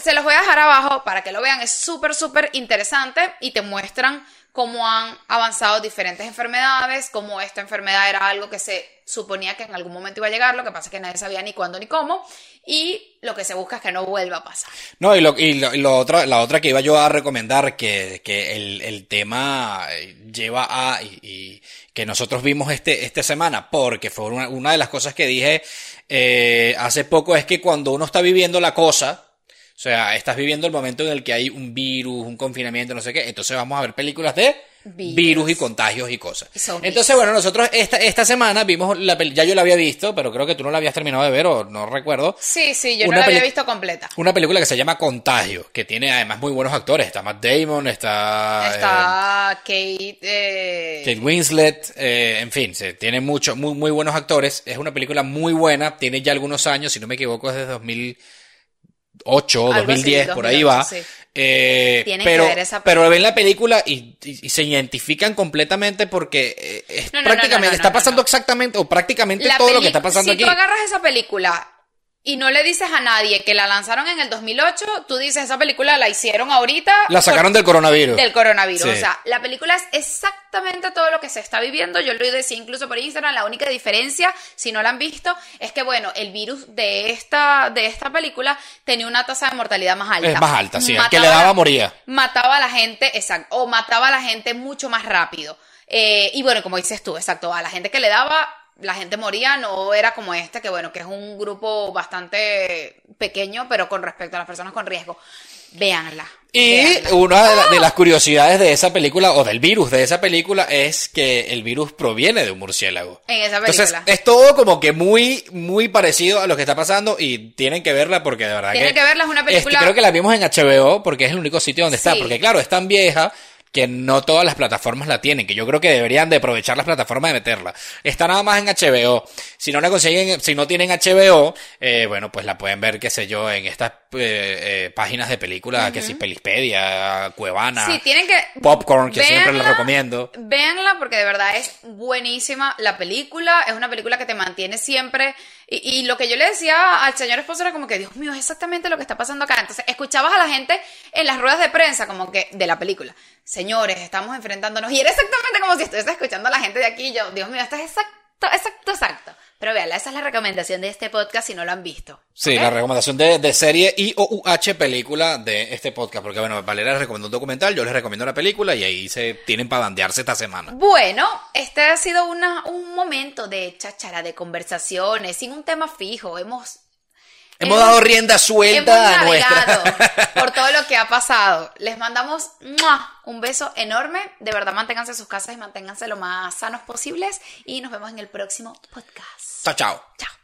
Speaker 2: se los voy a dejar abajo para que lo vean, es súper, súper interesante y te muestran cómo han avanzado diferentes enfermedades, cómo esta enfermedad era algo que se suponía que en algún momento iba a llegar, lo que pasa es que nadie sabía ni cuándo ni cómo, y lo que se busca es que no vuelva a pasar.
Speaker 1: No, y, lo, y, lo, otra, la otra que iba yo a recomendar, que, que el, el tema lleva a, y, que nosotros vimos este, esta semana, porque fue una, de las cosas que dije eh, hace poco, es que cuando uno está viviendo la cosa, sea, estás viviendo el momento en el que hay un virus, un confinamiento, no sé qué. Entonces vamos a ver películas de virus, y contagios y cosas. Entonces, bueno, nosotros esta, esta semana vimos la ya yo la había visto, pero creo que tú no la habías terminado de ver o no recuerdo.
Speaker 2: Sí, sí, yo no la había visto completa.
Speaker 1: Una película que se llama Contagio, que tiene además muy buenos actores. Está Matt Damon, está...
Speaker 2: Está Kate... Eh...
Speaker 1: Kate Winslet, eh, en fin, se, tiene muchos, muy, muy buenos actores. Es una película muy buena, tiene ya algunos años, si no me equivoco es de 2000 2008, 2010, por ahí va. Eh, pero, pero ven la película y, se identifican completamente porque eh, prácticamente está pasando exactamente o prácticamente todo lo que está pasando aquí.
Speaker 2: Si tú agarras esa película y no le dices a nadie que la lanzaron en el 2008, tú dices, esa película la hicieron ahorita.
Speaker 1: La sacaron del coronavirus.
Speaker 2: Del coronavirus. O sea, la película es exactamente todo lo que se está viviendo. Yo lo decía incluso por Instagram. La única diferencia, si no la han visto, es que, bueno, el virus de esta, de esta película tenía una tasa de mortalidad más alta.
Speaker 1: Es más alta, sí. que le daba moría.
Speaker 2: Mataba a la gente, exacto. O mataba a la gente mucho más rápido. Eh, y bueno, como dices tú, exacto. A la gente que le daba la gente moría, no era como este, que bueno, que es un grupo bastante pequeño, pero con respecto a las personas con riesgo. Véanla.
Speaker 1: Y una de, las curiosidades de esa película, o del virus de esa película, es que el virus proviene de un murciélago.
Speaker 2: En esa película. Entonces,
Speaker 1: es todo como que muy, muy parecido a lo que está pasando y tienen que verla porque de verdad
Speaker 2: tienen que, verla, es una película...
Speaker 1: creo que la vimos en HBO porque es el único sitio donde está, porque claro, es tan vieja que no todas las plataformas la tienen, que yo creo que deberían de aprovechar las plataformas de meterla. Está nada más en HBO. Si no la consiguen, si no tienen HBO, eh, bueno, pues la pueden ver, qué sé yo, en estas eh, eh, páginas de películas, que si Pelispedia, Cuevana,
Speaker 2: sí, tienen que
Speaker 1: Popcorn, que siempre les recomiendo.
Speaker 2: Véanla porque de verdad es buenísima la película, es una película que te mantiene siempre y, lo que yo le decía al señor esposo era como que, Dios mío, es exactamente lo que está pasando acá. Entonces, escuchabas a la gente en las ruedas de prensa, como que, de la película. Señores, estamos enfrentándonos. Y era exactamente como si estuviese escuchando a la gente de aquí. yo, Dios mío, esto es exacto, exacto, exacto. Pero vean, esa es la recomendación de este podcast si no lo han visto.
Speaker 1: Sí, la recomendación de, de serie y o película de este podcast. Porque bueno, Valeria les recomendó un documental, yo les recomiendo la película y ahí se tienen para bandearse esta semana.
Speaker 2: Bueno, este ha sido una, un momento de cháchara, de conversaciones, sin un tema fijo. Hemos
Speaker 1: Hemos dado rienda suelta a
Speaker 2: hemos navegado
Speaker 1: nuestra.
Speaker 2: por todo lo que ha pasado. Les mandamos ¡mua! un beso enorme. De verdad, manténganse en sus casas y manténganse lo más sanos posibles. Y nos vemos en el próximo podcast.
Speaker 1: chao, chao.
Speaker 2: Chao.